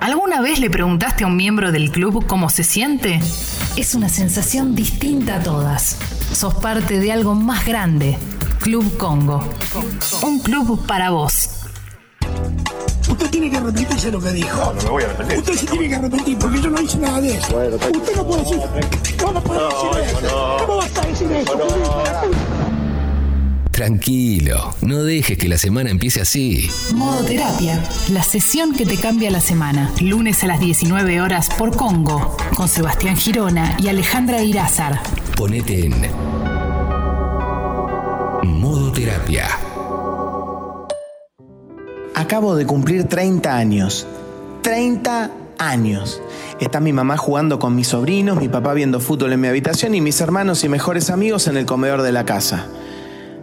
¿Alguna vez le preguntaste a un miembro del club cómo se siente? Es una sensación distinta a todas. Sos parte de algo más grande. Club Congo. Un club para vos. Usted tiene que arrepentirse de lo que dijo. No, no me voy a arrepentir. Usted se tiene que arrepentir porque yo no hice nada de eso. Bueno. Usted no puede decir. No, no puede decir eso. ¿Cómo vas a decir eso? Tranquilo, no dejes que la semana empiece así. Modo Terapia, la sesión que te cambia la semana. Lunes a las 19 horas por Congo, con Sebastián Girona y Alejandra Irázar. Ponete en modo terapia. Acabo de cumplir 30 años. 30 años. Está mi mamá jugando con mis sobrinos, mi papá viendo fútbol en mi habitación y mis hermanos y mejores amigos en el comedor de la casa.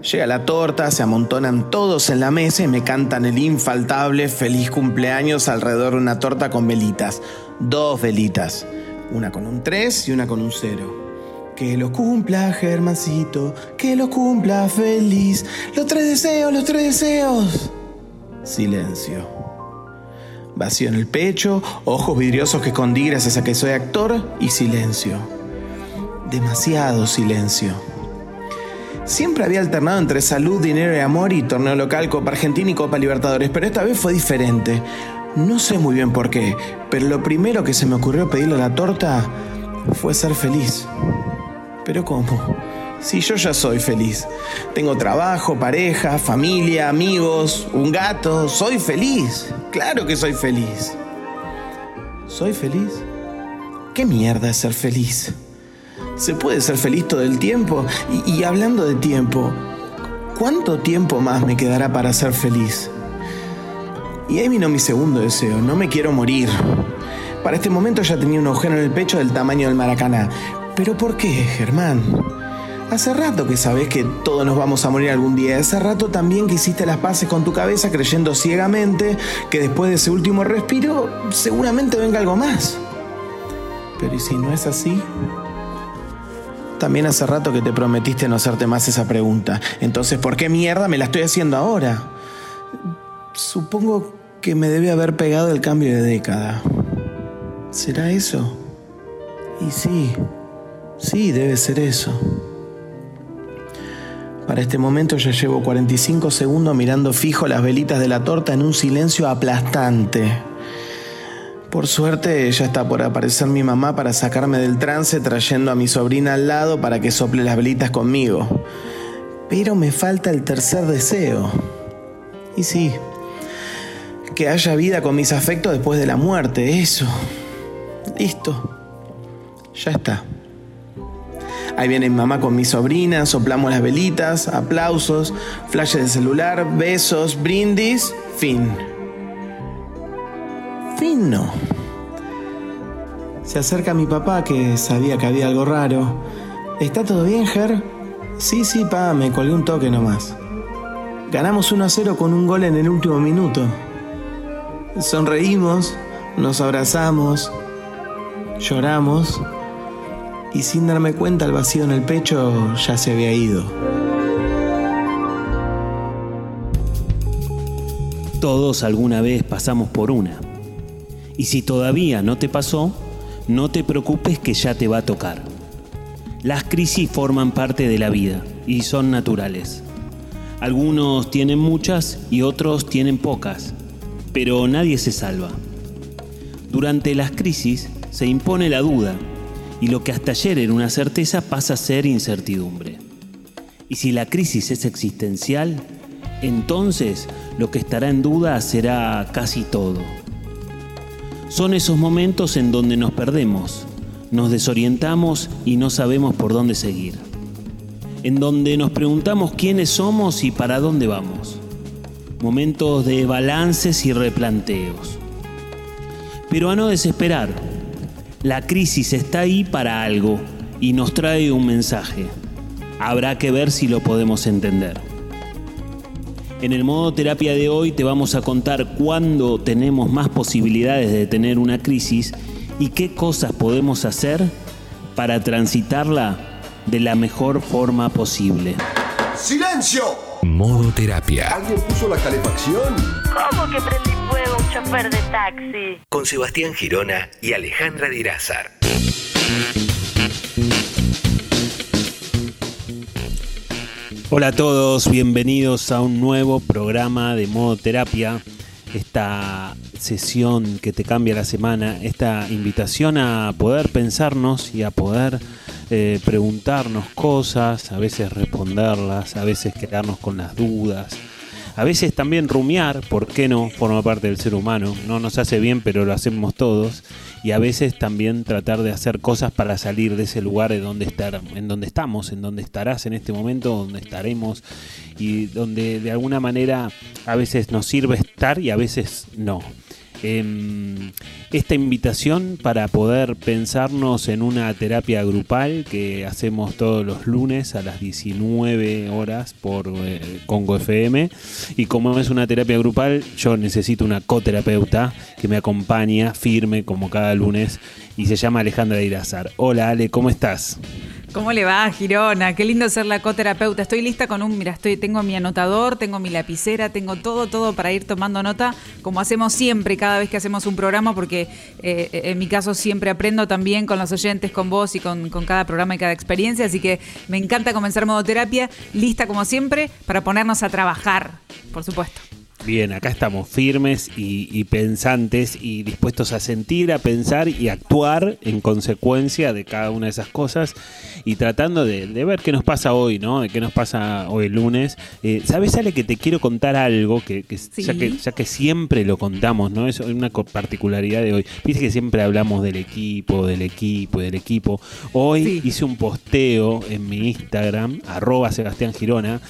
Llega la torta, se amontonan todos en la mesa y me cantan el infaltable feliz cumpleaños alrededor de una torta con velitas. Dos velitas. Una con un 3 y una con un 0. Que lo cumpla, Germancito, que lo cumpla feliz. Los tres deseos, los tres deseos. Silencio. Vacío en el pecho, ojos vidriosos que escondí gracias a que soy actor y silencio. Demasiado silencio. Siempre había alternado entre salud, dinero y amor y torneo local, Copa Argentina y Copa Libertadores, pero esta vez fue diferente. No sé muy bien por qué, pero lo primero que se me ocurrió pedirle a la torta fue ser feliz. Pero ¿cómo? Si yo ya soy feliz. Tengo trabajo, pareja, familia, amigos, un gato. Soy feliz. Claro que soy feliz. ¿Soy feliz? ¿Qué mierda es ser feliz? ¿Se puede ser feliz todo el tiempo? Y, hablando de tiempo, ¿cuánto tiempo más me quedará para ser feliz? Y ahí vino mi segundo deseo, no me quiero morir. Para este momento ya tenía un agujero en el pecho del tamaño del Maracaná. ¿Pero por qué, Germán? Hace rato que sabes que todos nos vamos a morir algún día. Hace rato también que hiciste las paces con tu cabeza creyendo ciegamente que después de ese último respiro seguramente venga algo más. Pero ¿y si no es así? También hace rato que te prometiste no hacerte más esa pregunta. Entonces, ¿por qué mierda me la estoy haciendo ahora? Supongo que me debe haber pegado el cambio de década. ¿Será eso? Y sí, sí, debe ser eso. Para este momento ya llevo 45 segundos mirando fijo las velitas de la torta en un silencio aplastante. Por suerte ya está por aparecer mi mamá para sacarme del trance trayendo a mi sobrina al lado para que sople las velitas conmigo. Pero me falta el tercer deseo. Y sí, que haya vida con mis afectos después de la muerte, eso. Listo. Ya está. Ahí viene mi mamá con mi sobrina, soplamos las velitas, aplausos, flashes de celular, besos, brindis, fin. Se acerca mi papá que sabía que había algo raro. ¿Está todo bien, Ger? Sí, sí, pa, me colgué un toque nomás. Ganamos 1 a 0 con un gol en el último minuto. Sonreímos, nos abrazamos, lloramos y sin darme cuenta el vacío en el pecho ya se había ido. Todos alguna vez pasamos por una. Y si todavía no te pasó, no te preocupes que ya te va a tocar. Las crisis forman parte de la vida y son naturales. Algunos tienen muchas y otros tienen pocas, pero nadie se salva. Durante las crisis se impone la duda y lo que hasta ayer era una certeza pasa a ser incertidumbre. Y si la crisis es existencial, entonces lo que estará en duda será casi todo. Son esos momentos en donde nos perdemos, nos desorientamos y no sabemos por dónde seguir. En donde nos preguntamos quiénes somos y para dónde vamos. Momentos de balances y replanteos. Pero a no desesperar. La crisis está ahí para algo y nos trae un mensaje. Habrá que ver si lo podemos entender. En el modo terapia de hoy te vamos a contar cuándo tenemos más posibilidades de tener una crisis y qué cosas podemos hacer para transitarla de la mejor forma posible. ¡Silencio! Modo terapia. ¿Alguien puso la calefacción? ¿Cómo que prendí fuego un chofer de taxi? Con Sebastián Girona y Alejandra Dirázar. Hola a todos, bienvenidos a un nuevo programa de Modo Terapia. Esta sesión que te cambia la semana, esta invitación a poder pensarnos y a poder eh, preguntarnos cosas, a veces responderlas, a veces quedarnos con las dudas, a veces también rumiar, ¿por qué no? Forma parte del ser humano, no nos hace bien, pero lo hacemos todos. Y a veces también tratar de hacer cosas para salir de ese lugar de donde estar, en donde estamos, en donde estarás en este momento, donde estaremos y donde de alguna manera a veces nos sirve estar y a veces no. Em, esta invitación para poder pensarnos en una terapia grupal que hacemos todos los lunes a las 19 horas por eh, Congo FM. Y como es una terapia grupal, yo necesito una coterapeuta que me acompaña firme como cada lunes y se llama Alejandra Irazar. Hola Ale, ¿cómo estás? ¿Cómo le va, Girona? Qué lindo ser la coterapeuta. Estoy lista con un, mira, estoy, tengo mi anotador, tengo mi lapicera, tengo todo, todo para ir tomando nota, como hacemos siempre cada vez que hacemos un programa, porque eh, en mi caso siempre aprendo también con los oyentes, con vos y con, con cada programa y cada experiencia. Así que me encanta comenzar modo terapia, lista como siempre para ponernos a trabajar, por supuesto. Bien, acá estamos firmes y, pensantes y dispuestos a sentir, a pensar y actuar en consecuencia de cada una de esas cosas y tratando de, ver qué nos pasa hoy, ¿no? De qué nos pasa hoy lunes. Eh, ¿Sabes, Ale, que te quiero contar algo que, ya que ya que siempre lo contamos, ¿no? Es una particularidad de hoy. Viste que siempre hablamos del equipo, del equipo y del equipo. Hoy hice un posteo en mi Instagram, arroba Sebastián Girona,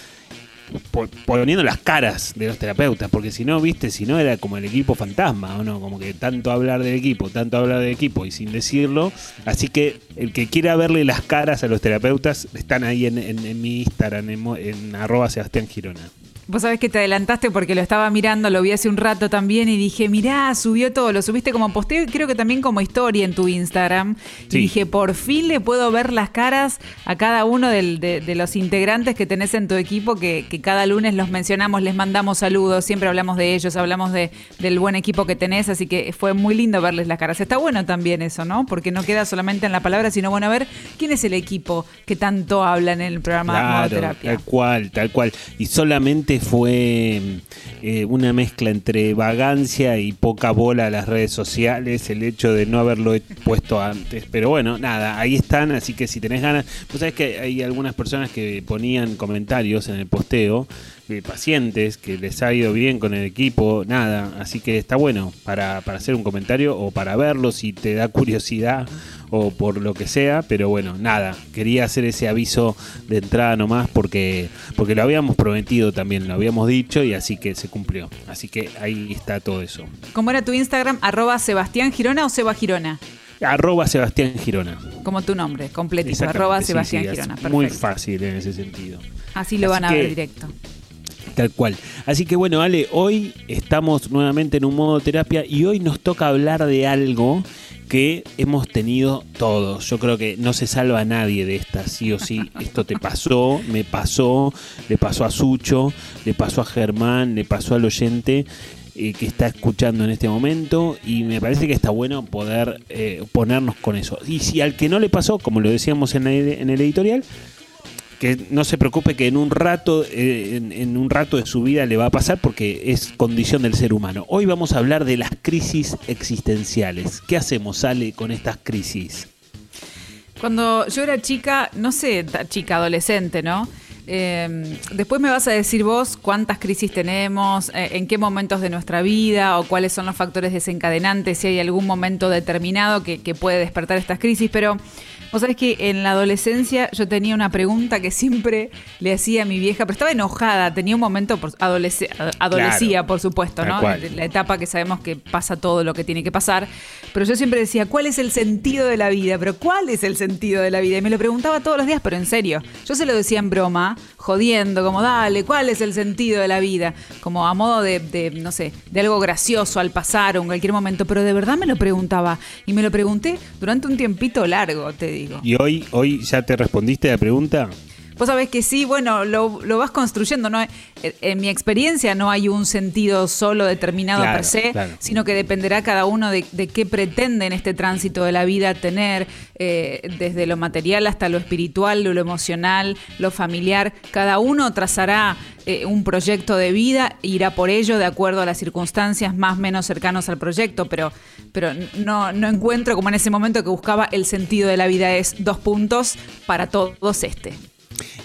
poniendo las caras de los terapeutas, porque si no, viste, si no era como el equipo fantasma, ¿o no? Como que tanto hablar del equipo, tanto hablar del equipo y sin decirlo. Así que el que quiera verle las caras a los terapeutas están ahí en, en, mi Instagram, en, en arroba Sebastián Girona. Vos sabés que te adelantaste porque lo estaba mirando, lo vi hace un rato también y dije, mirá, subió todo, lo subiste como posteo y creo que también como historia en tu Instagram. Y dije, por fin le puedo ver las caras a cada uno de, los integrantes que tenés en tu equipo, que, cada lunes los mencionamos, les mandamos saludos, siempre hablamos de ellos, hablamos de, del buen equipo que tenés, así que fue muy lindo verles las caras. Está bueno también eso, ¿no? Porque no queda solamente en la palabra, sino bueno, a ver quién es el equipo que tanto hablan en el programa claro, de terapia. Tal cual, tal cual. Y solamente fue eh, una mezcla entre vagancia y poca bola a las redes sociales, el hecho de no haberlo puesto antes. Pero bueno, nada, ahí están, así que si tenés ganas, pues sabes que hay algunas personas que ponían comentarios en el posteo de pacientes que les ha ido bien con el equipo, nada, así que está bueno para, para hacer un comentario o para verlo si te da curiosidad o por lo que sea, pero bueno, nada, quería hacer ese aviso de entrada nomás porque, porque lo habíamos prometido también, lo habíamos dicho y así que se cumplió. Así que ahí está todo eso. ¿Cómo era tu Instagram? ¿Arroba Sebastián Girona o Seba Girona? Arroba Sebastián Girona. Como tu nombre, completito. Arroba Sebastián Girona. Muy fácil en ese sentido. Así lo van a ver directo. Tal cual. Así que bueno, Ale, hoy estamos nuevamente en un modo terapia y hoy nos toca hablar de algo que hemos tenido todos. Yo creo que no se salva a nadie de esta, sí o sí. Esto te pasó, me pasó, le pasó a Sucho, le pasó a Germán, le pasó al oyente. Eh, que está escuchando en este momento y me parece que está bueno poder eh, ponernos con eso. Y si al que no le pasó, como lo decíamos en en el editorial, que no se preocupe que en un rato, eh, en, un rato de su vida le va a pasar porque es condición del ser humano. Hoy vamos a hablar de las crisis existenciales. ¿Qué hacemos, Sale, con estas crisis? Cuando yo era chica, no sé, chica, adolescente, ¿no? Eh, después me vas a decir vos cuántas crisis tenemos, eh, en qué momentos de nuestra vida o cuáles son los factores desencadenantes, si hay algún momento determinado que, que puede despertar estas crisis, pero Vos sabés que en la adolescencia yo tenía una pregunta que siempre le hacía a mi vieja, pero estaba enojada, tenía un momento, por, adolescía, por supuesto, ¿no? La etapa que sabemos que pasa todo lo que tiene que pasar. Pero yo siempre decía, ¿cuál es el sentido de la vida? Pero ¿cuál es el sentido de la vida? Y me lo preguntaba todos los días, pero en serio. Yo se lo decía en broma, jodiendo, como, dale, ¿cuál es el sentido de la vida? Como a modo de, de no sé, de algo gracioso al pasar o en cualquier momento. Pero de verdad me lo preguntaba. Y me lo pregunté durante un tiempito largo, te digo. ¿Y hoy, hoy ya te respondiste a la pregunta? Vos sabés que sí, bueno, lo, lo vas construyendo. ¿no? En, en mi experiencia no hay un sentido solo determinado Claro, per se, claro. sino que dependerá cada uno de, de qué pretende en este tránsito de la vida tener, eh, desde lo material hasta lo espiritual, lo, lo emocional, lo familiar. Cada uno trazará eh, un proyecto de vida, irá por ello de acuerdo a las circunstancias más o menos cercanos al proyecto, pero, pero no, no encuentro como en ese momento que buscaba el sentido de la vida es dos puntos para todos este.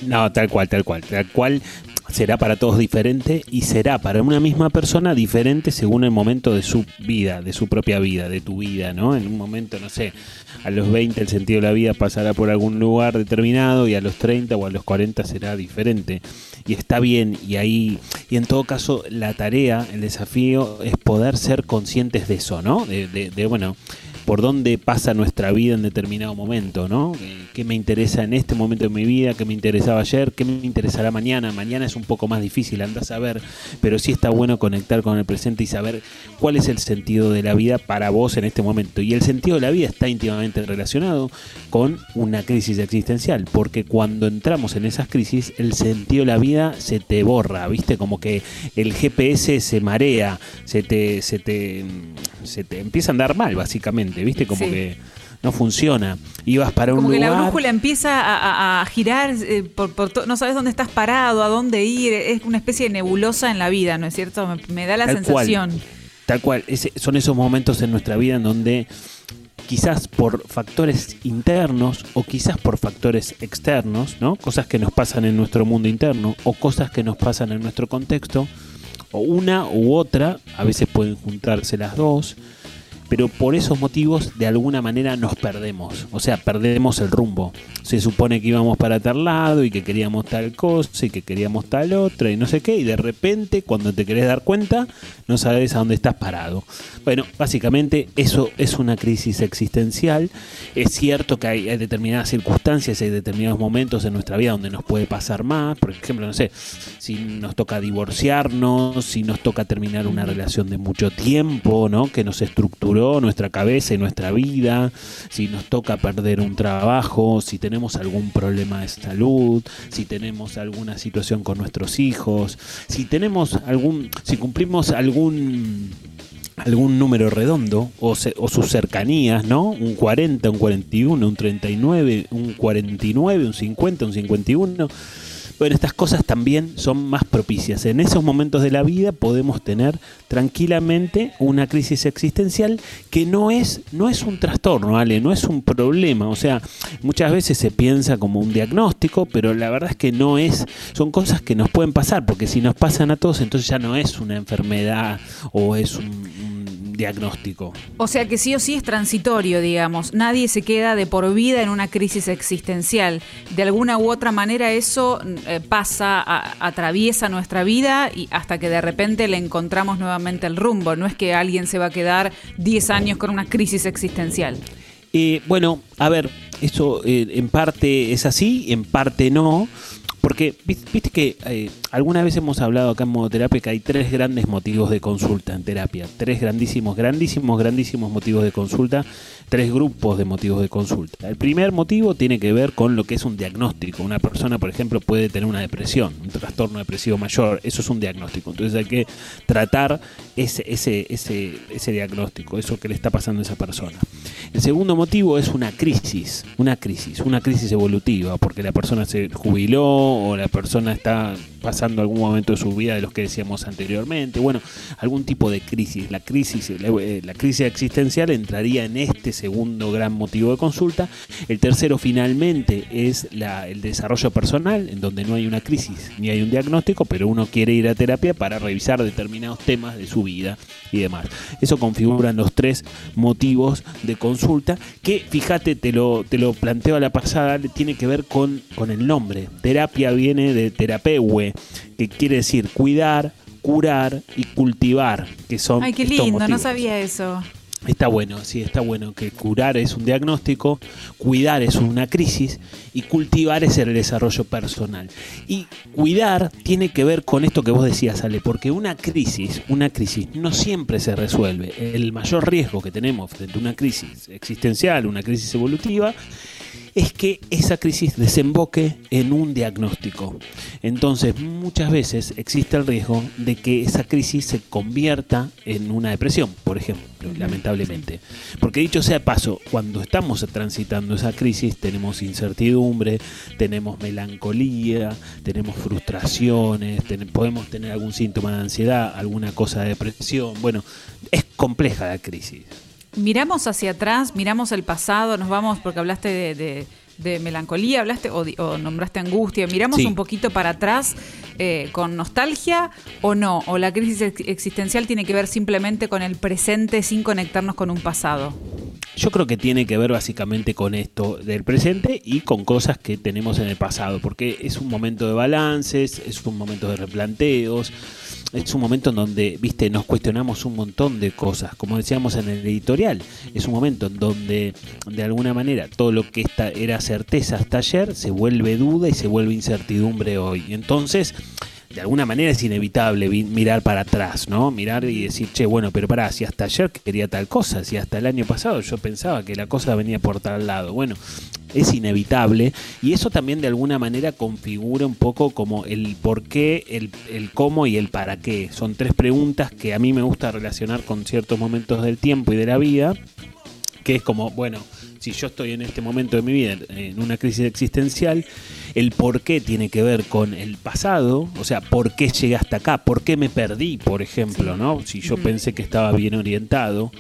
No, tal cual, tal cual, tal cual. Será para todos diferente y será para una misma persona diferente según el momento de su vida, de su propia vida, de tu vida, ¿no? En un momento, no sé, a los 20 el sentido de la vida pasará por algún lugar determinado y a los 30 o a los 40 será diferente. Y está bien, y ahí, y en todo caso, la tarea, el desafío es poder ser conscientes de eso, ¿no? De, de- de, bueno, por dónde pasa nuestra vida en determinado momento, ¿no? Eh, ¿Qué me interesa en este momento de mi vida? ¿Qué me interesaba ayer? ¿Qué me interesará mañana? Mañana es un poco más difícil, anda a saber, pero sí está bueno conectar con el presente y saber cuál es el sentido de la vida para vos en este momento. Y el sentido de la vida está íntimamente relacionado con una crisis existencial, porque cuando entramos en esas crisis, el sentido de la vida se te borra, ¿viste? Como que el GPS se marea, se te, se te, se te empieza a andar mal, básicamente, ¿viste? Como Sí. que no funciona. Ibas para un Como que la brújula empieza a, a- a girar, eh, por, por to- no sabes dónde estás parado, a dónde ir, es una especie de nebulosa en la vida, ¿no es cierto? Me, me da la Tal cual. sensación. Tal cual, ese- son esos momentos en nuestra vida en donde quizás por factores internos o quizás por factores externos, ¿no? Cosas que nos pasan en nuestro mundo interno o cosas que nos pasan en nuestro contexto, o una u otra, a veces pueden juntarse las dos, pero por esos motivos de alguna manera nos perdemos, o sea, perdemos el rumbo. Se supone que íbamos para tal lado y que queríamos tal cosa y que queríamos tal otra y no sé qué, y de repente cuando te querés dar cuenta no sabes a dónde estás parado. Bueno, básicamente eso es una crisis existencial. Es cierto que hay, determinadas circunstancias, hay determinados momentos en nuestra vida donde nos puede pasar más, por ejemplo, no sé, si nos toca divorciarnos, si nos toca terminar una relación de mucho tiempo, ¿no? Que nos nuestra cabeza y nuestra vida, si nos toca perder un trabajo, si tenemos algún problema de salud, si tenemos alguna situación con nuestros hijos, si tenemos algún, si cumplimos algún algún número redondo o, se- o sus cercanías, ¿no? Un 40, un 41, un 39, un 49, un 50, un 51. Bueno, estas cosas también son más propicias. En esos momentos de la vida podemos tener tranquilamente una crisis existencial que no es, no es un trastorno, ¿vale? No es un problema. O sea, muchas veces se piensa como un diagnóstico, pero la verdad es que no es. Son cosas que nos pueden pasar, porque si nos pasan a todos, entonces ya no es una enfermedad o es un diagnóstico. O sea que sí o sí es transitorio, digamos. Nadie se queda de por vida en una crisis existencial. De alguna u otra manera eso eh, pasa, a- atraviesa nuestra vida y hasta que de repente le encontramos nuevamente el rumbo. No es que alguien se va a quedar 10 años con una crisis existencial. Eh, bueno, a ver, eso eh, en parte es así, en parte no. Porque vis- viste que eh, alguna vez hemos hablado acá en modoterapia que hay tres grandes motivos de consulta en terapia. Tres grandísimos, grandísimos, grandísimos motivos de consulta. Tres grupos de motivos de consulta. El primer motivo tiene que ver con lo que es un diagnóstico. Una persona, por ejemplo, puede tener una depresión, un trastorno depresivo mayor. Eso es un diagnóstico. Entonces hay que tratar ese, ese, ese, ese diagnóstico, eso que le está pasando a esa persona. El segundo motivo es una crisis, una crisis, una crisis evolutiva, porque la persona se jubiló o la persona está pasando algún momento de su vida de los que decíamos anteriormente, bueno, algún tipo de crisis. La crisis, eh, la crisis existencial entraría en este segundo gran motivo de consulta. El tercero finalmente es la- el desarrollo personal, en donde no hay una crisis ni hay un diagnóstico, pero uno quiere ir a terapia para revisar determinados temas de su vida y demás. Eso configuran los tres motivos de consulta que, fíjate, te lo, te lo planteo a la pasada, tiene que ver con, con el nombre. Terapia viene de terapeue, que quiere decir cuidar, curar y cultivar, que son Ay, qué lindo, no sabía eso. Está bueno, sí, está bueno que curar es un diagnóstico, cuidar es una crisis y cultivar es el desarrollo personal. Y cuidar tiene que ver con esto que vos decías, Ale, porque una crisis, una crisis no siempre se resuelve. El mayor riesgo que tenemos frente a una crisis existencial, una crisis evolutiva, es que esa crisis desemboque en un diagnóstico. Entonces, muchas veces existe el riesgo de que esa crisis se convierta en una depresión, por ejemplo, lamentablemente. Porque dicho sea de paso, cuando estamos transitando esa crisis tenemos incertidumbre, tenemos melancolía, tenemos frustraciones, podemos tener algún síntoma de ansiedad, alguna cosa de depresión. Bueno, es compleja la crisis. Miramos hacia atrás, miramos el pasado, nos vamos, porque hablaste de, de, melancolía, hablaste o, nombraste angustia, miramos un poquito para atrás eh, con nostalgia o no, o la crisis existencial tiene que ver simplemente con el presente sin conectarnos con un pasado. Yo creo que tiene que ver básicamente con esto del presente y con cosas que tenemos en el pasado, porque es un momento de balances, es un momento de replanteos, es un momento en donde, viste, nos cuestionamos un montón de cosas, como decíamos en el editorial, es un momento en donde de alguna manera todo lo que era certeza hasta ayer se vuelve duda y se vuelve incertidumbre hoy. Entonces, de alguna manera es inevitable mirar para atrás, ¿no? Mirar y decir, che, bueno, pero pará, si hasta ayer quería tal cosa, si hasta el año pasado yo pensaba que la cosa venía por tal lado. Bueno, es inevitable y eso también de alguna manera configura un poco como el por qué, el, el cómo y el para qué. Son tres preguntas que a mí me gusta relacionar con ciertos momentos del tiempo y de la vida, que es como, bueno, si yo estoy en este momento de mi vida en una crisis existencial, el por qué tiene que ver con el pasado, o sea, por qué llegué hasta acá, por qué me perdí, por ejemplo, ¿no? Si yo pensé que estaba bien orientado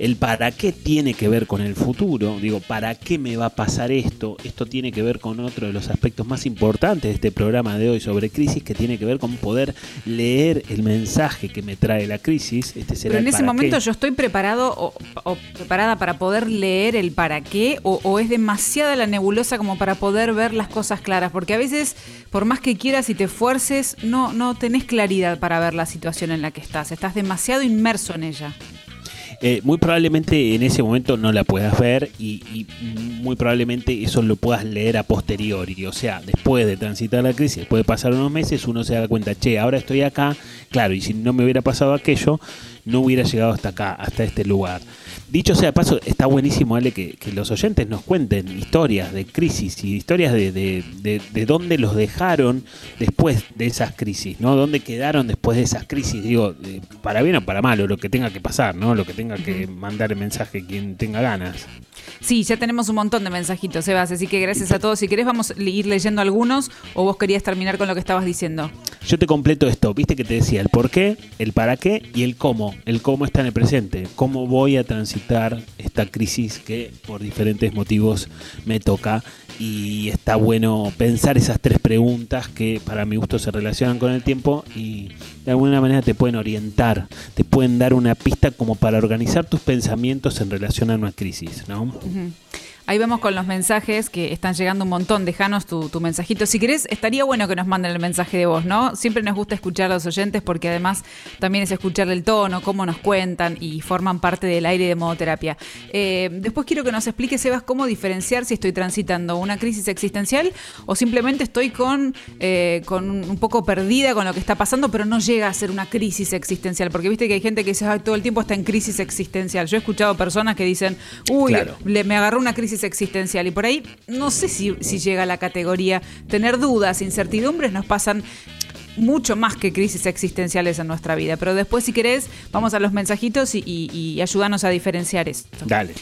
el para qué tiene que ver con el futuro, digo, ¿para qué me va a pasar esto? Esto tiene que ver con otro de los aspectos más importantes de este programa de hoy sobre crisis, que tiene que ver con poder leer el mensaje que me trae la crisis. Este Pero en ese momento yo estoy preparado o, preparada para poder leer el para qué, o, o es demasiada la nebulosa como para poder ver las cosas claras, porque a veces, por más que quieras y te esfuerces, no, no tenés claridad para ver la situación en la que estás, estás demasiado inmerso en ella. Eh, muy probablemente en ese momento no la puedas ver y, muy probablemente eso lo puedas leer a posteriori. O sea, después de transitar la crisis, después de pasar unos meses, uno se da cuenta, che, ahora estoy acá, claro, y si no me hubiera pasado aquello, no hubiera llegado hasta acá, hasta este lugar. Dicho sea paso, está buenísimo, Ale, que, los oyentes nos cuenten historias de crisis y historias de, de, de, dónde los dejaron después de esas crisis, ¿no? Dónde quedaron después de esas crisis, digo, para bien o para mal, o lo que tenga que pasar, ¿no? Lo que tenga que mandar el mensaje quien tenga ganas. Sí, ya tenemos un montón de mensajitos, Sebas, así que gracias a todos. Si querés, vamos a ir leyendo algunos o vos querías terminar con lo que estabas diciendo. Yo te completo esto, viste que te decía el por qué, el para qué y el cómo. El cómo está en el presente, cómo voy a transitar esta crisis que por diferentes motivos me toca y está bueno pensar esas tres preguntas que para mi gusto se relacionan con el tiempo y de alguna manera te pueden orientar, te pueden dar una pista como para organizar tus pensamientos en relación a una crisis, ¿no? Ahí vemos con los mensajes que están llegando un montón. Dejanos tu, mensajito. Si querés, estaría bueno que nos manden el mensaje de voz, ¿no? Siempre nos gusta escuchar a los oyentes porque además también es escuchar el tono, cómo nos cuentan y forman parte del aire de modoterapia. Eh, después quiero que nos explique, Sebas, cómo diferenciar si estoy transitando una crisis existencial o simplemente estoy con, eh, con un poco perdida con lo que está pasando, pero no llega a ser una crisis existencial. Porque viste que hay gente que dice, todo el tiempo está en crisis existencial. Yo he escuchado personas que dicen, uy, me agarró una crisis existencial. Y por ahí no sé si, llega a la categoría. Tener dudas, incertidumbres nos pasan mucho más que crisis existenciales en nuestra vida. Pero después, si querés, vamos a los mensajitos y, y, ayudarnos a diferenciar esto. Dale.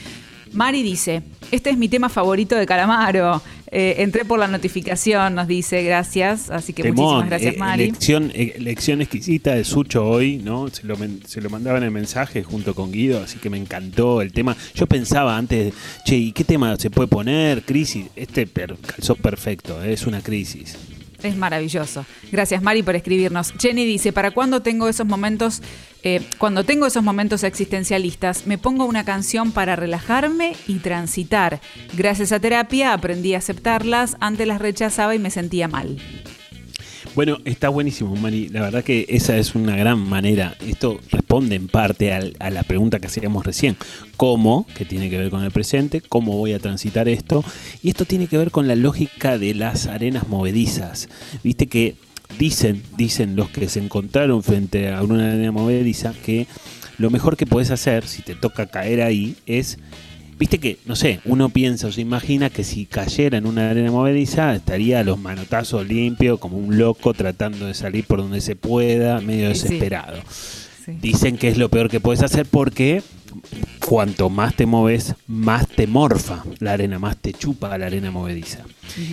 Mari dice, este es mi tema favorito de Calamaro. Eh, entré por la notificación, nos dice, gracias. Así que muchísimas gracias, eh, Mari. Lección, eh, lección exquisita de Sucho hoy, ¿no? Se lo, se lo mandaba en el mensaje junto con Guido, así que me encantó el tema. Yo pensaba antes, che, ¿y qué tema se puede poner? Crisis. Este calzó perfecto, es una crisis. Es maravilloso. Gracias, Mari, por escribirnos. Jenny dice: ¿Para cuándo tengo esos momentos? Eh, cuando tengo esos momentos existencialistas, me pongo una canción para relajarme y transitar. Gracias a terapia aprendí a aceptarlas, antes las rechazaba y me sentía mal. Bueno, está buenísimo, Mari. La verdad que esa es una gran manera. Esto responde en parte a la pregunta que hacíamos recién. ¿Cómo? Que tiene que ver con el presente. ¿Cómo voy a transitar esto? Y esto tiene que ver con la lógica de las arenas movedizas. Viste que dicen, dicen los que se encontraron frente a una arena movediza que lo mejor que puedes hacer si te toca caer ahí es Viste que, no sé, uno piensa o se imagina que si cayera en una arena movediza estaría a los manotazos limpio, como un loco tratando de salir por donde se pueda, medio sí. desesperado. Sí. Dicen que es lo peor que puedes hacer porque cuanto más te moves, más te morfa la arena, más te chupa la arena movediza.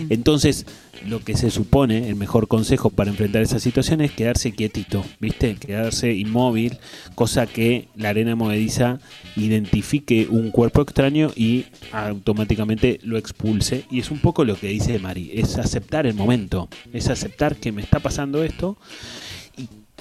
Entonces, lo que se supone, el mejor consejo para enfrentar esa situación es quedarse quietito, ¿viste? Quedarse inmóvil, cosa que la arena movediza identifique un cuerpo extraño y automáticamente lo expulse. Y es un poco lo que dice Mari, es aceptar el momento, es aceptar que me está pasando esto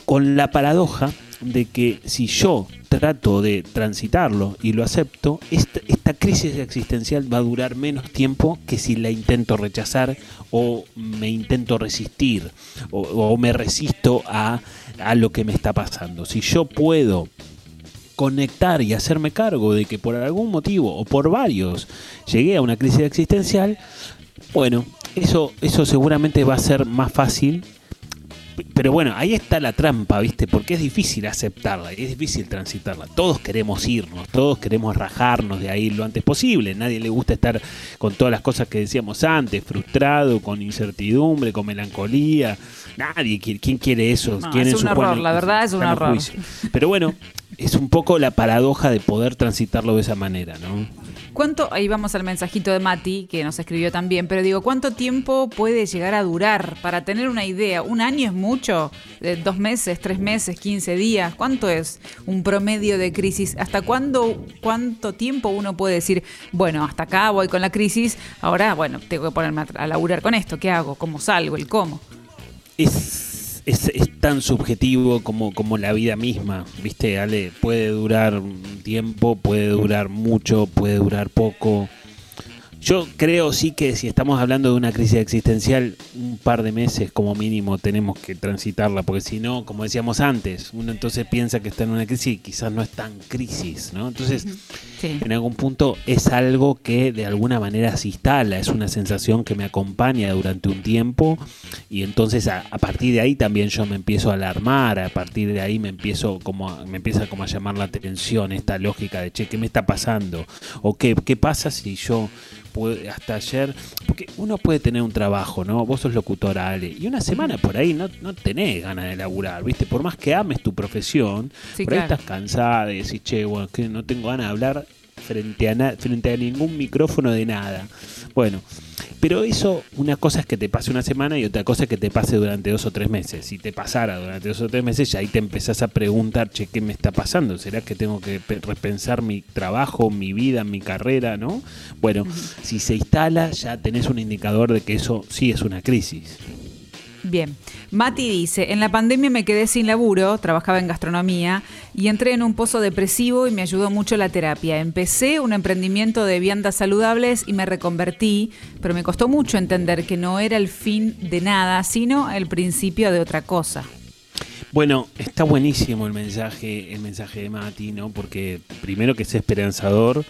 con la paradoja de que si yo trato de transitarlo y lo acepto, esta, esta crisis existencial va a durar menos tiempo que si la intento rechazar o me intento resistir o, o me resisto a, a lo que me está pasando. Si yo puedo conectar y hacerme cargo de que por algún motivo o por varios llegué a una crisis existencial, bueno, eso, eso seguramente va a ser más fácil. Pero bueno, ahí está la trampa, ¿viste? Porque es difícil aceptarla es difícil transitarla. Todos queremos irnos, todos queremos rajarnos de ahí lo antes posible. Nadie le gusta estar con todas las cosas que decíamos antes, frustrado, con incertidumbre, con melancolía. Nadie quiere, ¿quién quiere eso? No, ¿Quién es un error, la verdad es un error. juicio? Pero bueno, es un poco la paradoja de poder transitarlo de esa manera, ¿no? ¿Cuánto, ahí vamos al mensajito de Mati, que nos escribió también, pero digo, ¿cuánto tiempo puede llegar a durar para tener una idea? ¿Un año es mucho? Eh, ¿Dos meses, tres meses, quince días? ¿Cuánto es un promedio de crisis? ¿Hasta cuándo, cuánto tiempo uno puede decir, bueno, hasta acá voy con la crisis, ahora, bueno, tengo que ponerme a, a laburar con esto, ¿qué hago? ¿Cómo salgo? ¿El cómo? es, es, es tan subjetivo como, como la vida misma, ¿viste, Ale? Puede durar tiempo, puede durar mucho, puede durar poco. Yo creo sí que si estamos hablando de una crisis existencial, un par de meses como mínimo tenemos que transitarla, porque si no, como decíamos antes, uno entonces piensa que está en una crisis y quizás no es tan crisis, ¿no? Entonces, Sí. en algún punto es algo que de alguna manera se instala, es una sensación que me acompaña durante un tiempo y entonces a, a partir de ahí también yo me empiezo a alarmar, a partir de ahí me empiezo como a- me empieza como a llamar la atención esta lógica de che, ¿qué me está pasando? o qué, qué pasa si yo puedo- hasta ayer, porque uno puede tener un trabajo, ¿no? Vos sos locutora, Ale, y una semana por ahí no, no tenés ganas de laburar, ¿viste? Por más que ames tu profesión, Sí, por ahí claro. estás cansada y decís, che, bueno, que no tengo ganas de hablar frente a, frente a ningún micrófono de nada. Bueno, pero eso, una cosa es que te pase una semana y otra cosa es que te pase durante dos o tres meses. Si te pasara durante dos o tres meses, ya ahí te empezás a preguntar, che, ¿qué me está pasando? ¿Será que tengo que pe- repensar mi trabajo, mi vida, mi carrera, no? Bueno, si se instala, ya tenés un indicador de que eso sí es una crisis. Bien. Mati dice, en la pandemia me quedé sin laburo, trabajaba en gastronomía y entré en un pozo depresivo y me ayudó mucho la terapia. Empecé un emprendimiento de viandas saludables y me reconvertí, pero me costó mucho entender que no era el fin de nada, sino el principio de otra cosa. Bueno, está buenísimo el mensaje, el mensaje de Mati, ¿no? Porque primero que es esperanzador.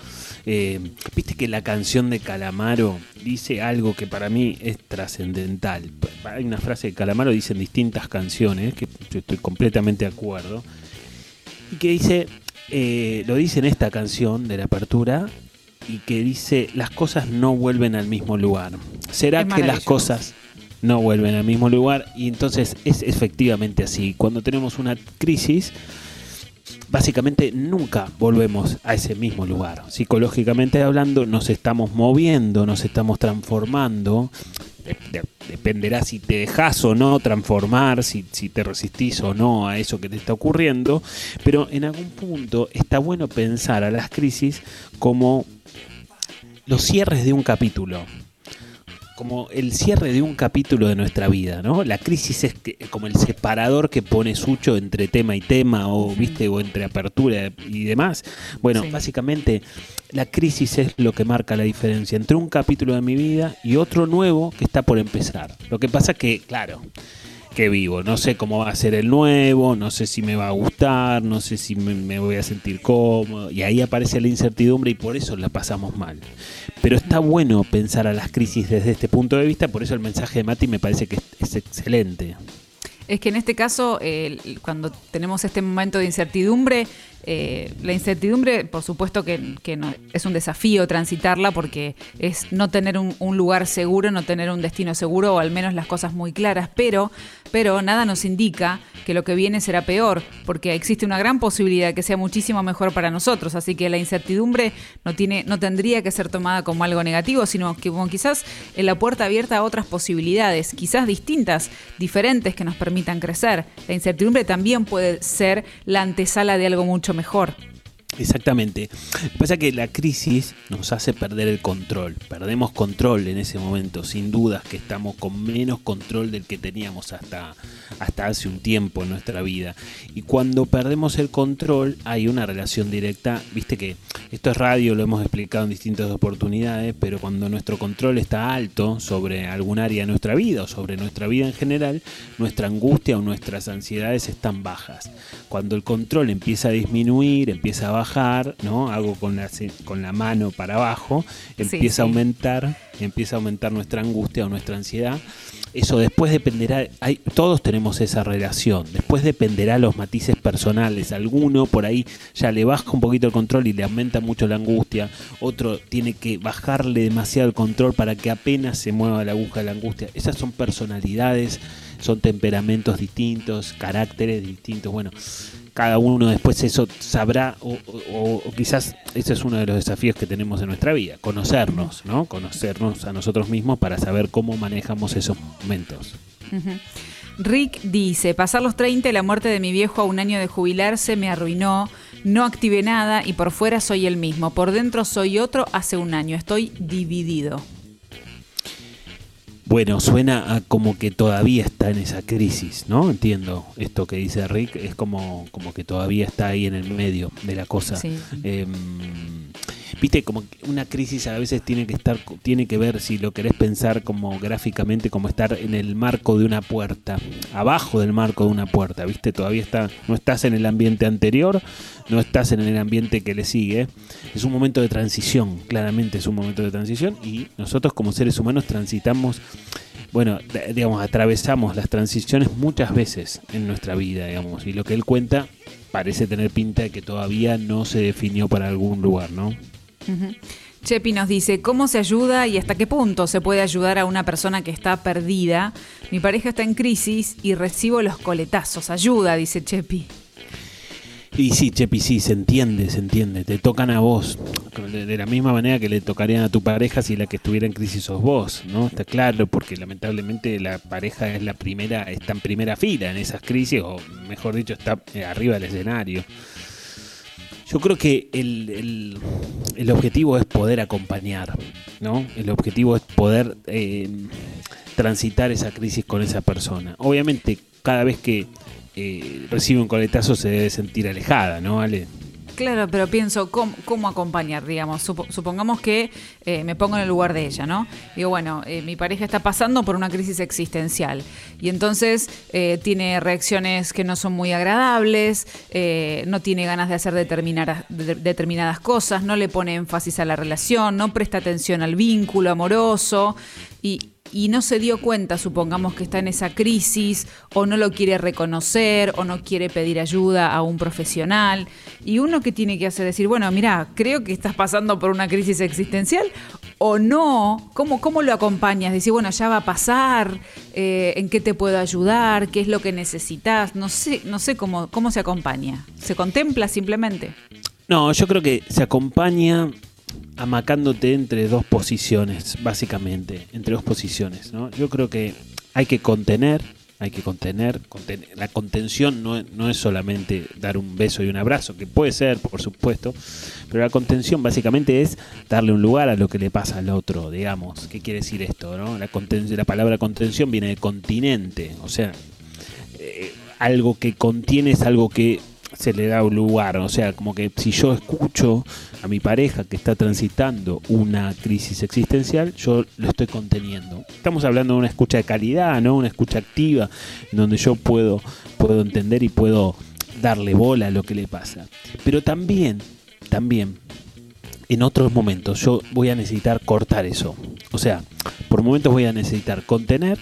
Eh, Viste que la canción de Calamaro dice algo que para mí es trascendental. Hay una frase de Calamaro dice en distintas canciones que yo estoy completamente de acuerdo y que dice, eh, lo dice en esta canción de la apertura y que dice las cosas no vuelven al mismo lugar. ¿Será que las cosas no vuelven al mismo lugar? Y entonces es efectivamente así. Cuando tenemos una crisis, básicamente nunca volvemos a ese mismo lugar. Psicológicamente hablando, nos estamos moviendo, nos estamos transformando. De- de- dependerá si te dejas o no transformar, si, si te resistís o no a eso que te está ocurriendo. Pero en algún punto está bueno pensar a las crisis como los cierres de un capítulo como el cierre de un capítulo de nuestra vida, ¿no? La crisis es que- como el separador que pone Sucho entre tema y tema, o viste, o entre apertura y demás. Bueno, Sí. básicamente la crisis es lo que marca la diferencia entre un capítulo de mi vida y otro nuevo que está por empezar. Lo que pasa que, claro, que vivo, no sé cómo va a ser el nuevo, no sé si me va a gustar, no sé si me, me voy a sentir cómodo, y ahí aparece la incertidumbre y por eso la pasamos mal. Pero está bueno pensar a las crisis desde este punto de vista, por eso el mensaje de Mati me parece que es, excelente. es que en este caso, eh, cuando tenemos este momento de incertidumbre, eh, la incertidumbre, por supuesto que, es un desafío transitarla porque es no tener un lugar seguro, no tener un destino seguro o al menos las cosas muy claras, pero, pero nada nos indica que lo que viene será peor, porque existe una gran posibilidad que sea muchísimo mejor para nosotros, así que la incertidumbre no, tiene, no tendría que ser tomada como algo negativo, sino que como quizás en la puerta abierta a otras posibilidades, quizás distintas, diferentes que nos permitan crecer. La incertidumbre también puede ser la antesala de algo mucho mejor. Exactamente. Pasa que la crisis nos hace perder el control. Perdemos control en ese momento. Sin dudas que estamos con menos control del que teníamos hasta, hasta hace un tiempo en nuestra vida. Y cuando perdemos el control hay una relación directa. Viste que esto es radio, lo hemos explicado en distintas oportunidades, pero cuando nuestro control está alto sobre algún área de nuestra vida o sobre nuestra vida en general, nuestra angustia o nuestras ansiedades están bajas. Cuando el control empieza a disminuir, empieza a bajar, ¿no? Hago con la, con la mano para abajo, empieza sí. a aumentar, empieza a aumentar nuestra angustia o nuestra ansiedad. Eso después dependerá, hay, todos tenemos esa relación, después dependerá los matices personales. Alguno por ahí ya le baja un poquito el control y le aumenta mucho la angustia, otro tiene que bajarle demasiado el control para que apenas se mueva la aguja de la angustia. Esas son personalidades, son temperamentos distintos, caracteres distintos. Bueno, cada uno después eso sabrá, o, o- quizás ese es uno de los desafíos que tenemos en nuestra vida, conocernos, ¿no? Conocernos a nosotros mismos para saber cómo manejamos esos momentos. Rick dice, pasar los 30 y la muerte de mi viejo a un año de jubilarse me arruinó, no activé nada y por fuera soy el mismo, por dentro soy otro hace un año, estoy dividido. Bueno, suena a como que todavía está en esa crisis, ¿no? Entiendo esto que dice Rick, es como, como que todavía está ahí en el medio de la cosa. Sí. Em, Viste, como una crisis a veces tiene que estar, tiene que ver, si lo querés pensar como gráficamente, como estar en el marco de una puerta, abajo del marco de una puerta, viste, todavía está, no estás en el ambiente anterior, no estás en el ambiente que le sigue, es un momento de transición, claramente es un momento de transición y nosotros como seres humanos transitamos bueno, digamos, atravesamos las transiciones muchas veces en nuestra vida, digamos, y lo que él cuenta parece tener pinta de que todavía no se definió para algún lugar, ¿no? Chepi nos dice, ¿cómo se ayuda y hasta qué punto se puede ayudar a una persona que está perdida? Mi pareja está en crisis y recibo los coletazos. Ayuda, dice Chepi. Y sí, Chepi, sí, se entiende, se entiende. Te tocan a vos, de, de la misma manera que le tocarían a tu pareja si la que estuviera en crisis sos vos, ¿no? Está claro, porque lamentablemente la pareja es la primera, está en primera fila en esas crisis, o mejor dicho, está eh, arriba del escenario. Yo creo que el, el- el objetivo es poder acompañar, ¿no? El objetivo es poder eh, transitar esa crisis con esa persona. Obviamente, cada vez que eh, recibe un coletazo se debe sentir alejada, ¿no, Ale? Claro, pero pienso, ¿cómo, acompañar? Digamos, Supo- supongamos que eh, me pongo en el lugar de ella, ¿no? Digo, bueno, eh, mi pareja está pasando por una crisis existencial y entonces eh, tiene reacciones que no son muy agradables, no tiene ganas de hacer determinadas, de- determinadas cosas, no le pone énfasis a la relación, no presta atención al vínculo amoroso y, no se dio cuenta, supongamos que está en esa crisis, o no lo quiere reconocer, o no quiere pedir ayuda a un profesional. Y uno que tiene que hacer decir, bueno, mira, creo que estás pasando por una crisis existencial, o no, ¿cómo, cómo lo acompañas? Decir, bueno, ya va a pasar, eh, ¿en qué te puedo ayudar? ¿Qué es lo que necesitas? No sé, no sé cómo, cómo se acompaña. ¿Se contempla simplemente? No, yo creo que se acompaña amacándote entre dos posiciones, básicamente, entre dos posiciones, ¿no? Yo creo que hay que contener, hay que contener, conten- la contención no, no es solamente dar un beso y un abrazo, que puede ser, por supuesto, pero la contención básicamente es darle un lugar a lo que le pasa al otro, digamos. ¿Qué quiere decir esto, no? La, la palabra contención viene de continente, o sea, eh, algo que contiene es algo que se le da un lugar, o sea, como que si yo escucho a mi pareja que está transitando una crisis existencial, yo lo estoy conteniendo. Estamos hablando de una escucha de calidad, ¿no? Una escucha activa, en donde yo puedo, puedo entender y puedo darle bola a lo que le pasa. Pero también, también, en otros momentos yo voy a necesitar cortar eso. O sea, por momentos voy a necesitar contener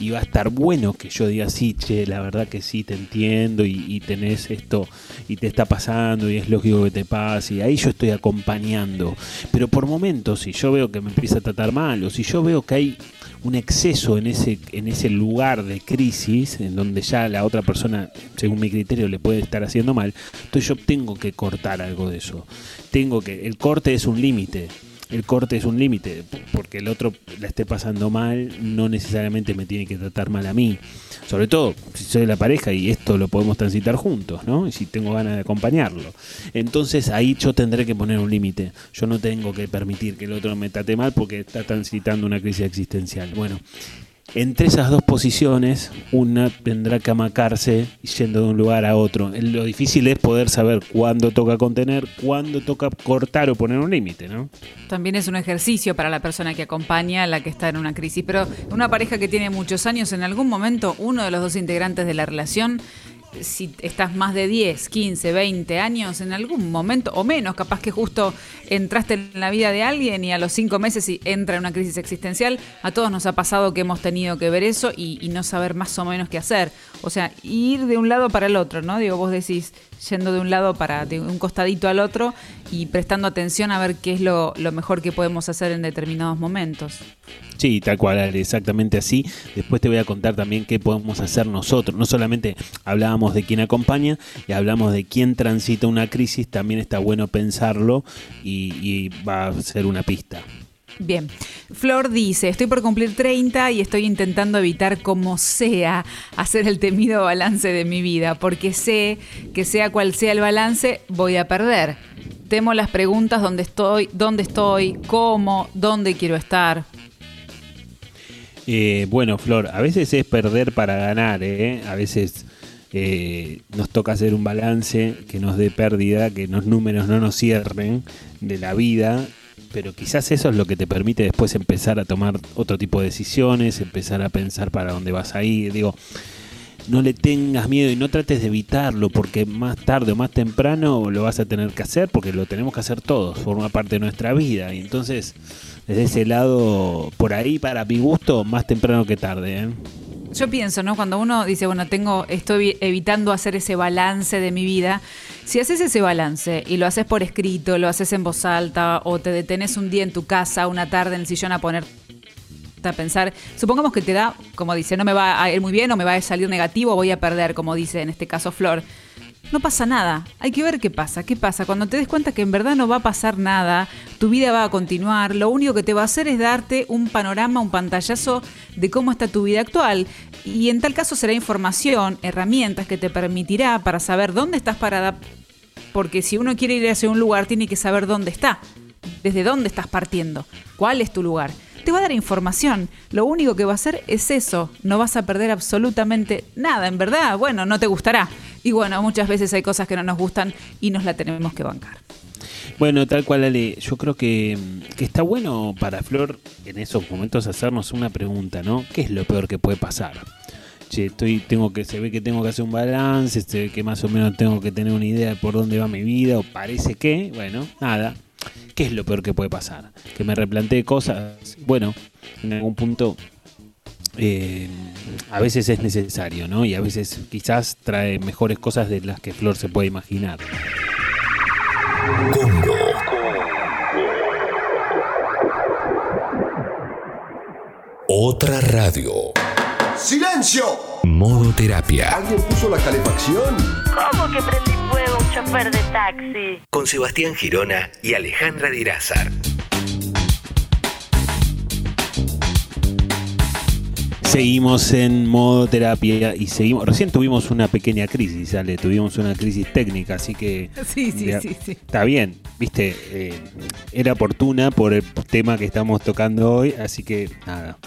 y va a estar bueno que yo diga, sí, che, la verdad que sí, te entiendo y, tenés esto y te está pasando y es lógico que te pase y ahí yo estoy acompañando. Pero por momentos, si yo veo que me empieza a tratar mal o si yo veo que hay un exceso en ese, en ese lugar de crisis, en donde ya la otra persona, según mi criterio, le puede estar haciendo mal, entonces yo tengo que cortar algo de eso. Tengo que, el corte es un límite. El corte es un límite, porque el otro la esté pasando mal, no necesariamente me tiene que tratar mal a mí. Sobre todo si soy la pareja y esto lo podemos transitar juntos, ¿no? Y si tengo ganas de acompañarlo. Entonces ahí yo tendré que poner un límite. Yo no tengo que permitir que el otro me trate mal porque está transitando una crisis existencial. Bueno, entre esas dos posiciones, una tendrá que amacarse yendo de un lugar a otro. Lo difícil es poder saber cuándo toca contener, cuándo toca cortar o poner un límite, ¿no? También es un ejercicio para la persona que acompaña a la que está en una crisis. Pero una pareja que tiene muchos años, en algún momento uno de los dos integrantes de la relación si estás más de 10, 15, 20 años, en algún momento, o menos, capaz que justo entraste en la vida de alguien y a los cinco meses entra en una crisis existencial, a todos nos ha pasado que hemos tenido que ver eso y, y no saber más o menos qué hacer. O sea, ir de un lado para el otro, ¿no? Digo, vos decís, yendo de un lado para de un costadito al otro y prestando atención a ver qué es lo, mejor que podemos hacer en determinados momentos. Sí, tal cual, exactamente así. Después te voy a contar también qué podemos hacer nosotros. No solamente hablábamos de quién acompaña y hablamos de quién transita una crisis, también está bueno pensarlo y, y va a ser una pista. Bien, Flor dice, estoy por cumplir 30 y estoy intentando evitar como sea hacer el temido balance de mi vida, porque sé que sea cual sea el balance, voy a perder. Temo las preguntas dónde estoy, dónde estoy, cómo, dónde quiero estar. Eh, bueno, Flor, a veces es perder para ganar, ¿eh? A veces eh, nos toca hacer un balance que nos dé pérdida, que los números no nos cierren de la vida pero quizás eso es lo que te permite después empezar a tomar otro tipo de decisiones, empezar a pensar para dónde vas a ir. Digo, no le tengas miedo y no trates de evitarlo, porque más tarde o más temprano lo vas a tener que hacer, porque lo tenemos que hacer todos, forma parte de nuestra vida. Y entonces, desde ese lado, por ahí, para mi gusto, más temprano que tarde. ¿eh? Yo pienso, ¿no? Cuando uno dice, bueno, tengo, estoy evitando hacer ese balance de mi vida, si haces ese balance y lo haces por escrito, lo haces en voz alta, o te detenes un día en tu casa, una tarde en el sillón a poner a pensar, supongamos que te da, como dice, no me va a ir muy bien o me va a salir negativo, voy a perder, como dice en este caso Flor. No pasa nada, hay que ver qué pasa, qué pasa. Cuando te des cuenta que en verdad no va a pasar nada, tu vida va a continuar, lo único que te va a hacer es darte un panorama, un pantallazo de cómo está tu vida actual. Y en tal caso será información, herramientas que te permitirá para saber dónde estás parada, porque si uno quiere ir hacia un lugar tiene que saber dónde está, desde dónde estás partiendo, cuál es tu lugar te va a dar información. Lo único que va a hacer es eso. No vas a perder absolutamente nada. En verdad, bueno, no te gustará. Y bueno, muchas veces hay cosas que no nos gustan y nos la tenemos que bancar. Bueno, tal cual, Ale, yo creo que, que, está bueno para Flor en esos momentos hacernos una pregunta, ¿no? ¿Qué es lo peor que puede pasar? Che, estoy, tengo que, se ve que tengo que hacer un balance, se ve que más o menos tengo que tener una idea de por dónde va mi vida, o parece que, bueno, nada, ¿Qué es lo peor que puede pasar? Que me replantee cosas. Bueno, en algún punto eh, a veces es necesario, ¿no? Y a veces quizás trae mejores cosas de las que Flor se puede imaginar. Congo. Otra radio. ¡Silencio! Modo terapia. ¿Alguien puso la calefacción? ¿Cómo que prendí fuego chofer de taxi? Con Sebastián Girona y Alejandra Dirázar. Seguimos en modo terapia y seguimos. Recién tuvimos una pequeña crisis, ¿sale? Tuvimos una crisis técnica, así que. Sí, sí, sí, sí. Está bien, viste. Eh, era oportuna por el tema que estamos tocando hoy, así que nada.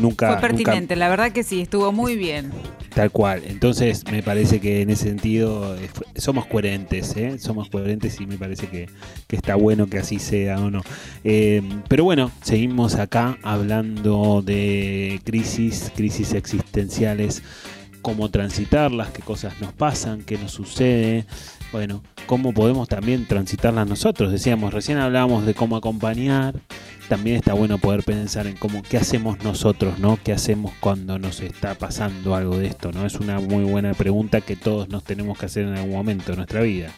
Nunca, Fue pertinente, nunca- la verdad que sí, estuvo muy bien. Tal cual. Entonces me parece que en ese sentido eh, somos coherentes, ¿eh? Somos coherentes y me parece que, que está bueno que así sea o no. Eh, pero bueno, seguimos acá hablando de crisis, crisis existenciales. cómo transitarlas, qué cosas nos pasan, qué nos sucede, bueno, cómo podemos también transitarlas nosotros. Decíamos, recién hablábamos de cómo acompañar, también está bueno poder pensar en cómo qué hacemos nosotros, ¿no? ¿Qué hacemos cuando nos está pasando algo de esto, ¿no? Es una muy buena pregunta que todos nos tenemos que hacer en algún momento de nuestra vida.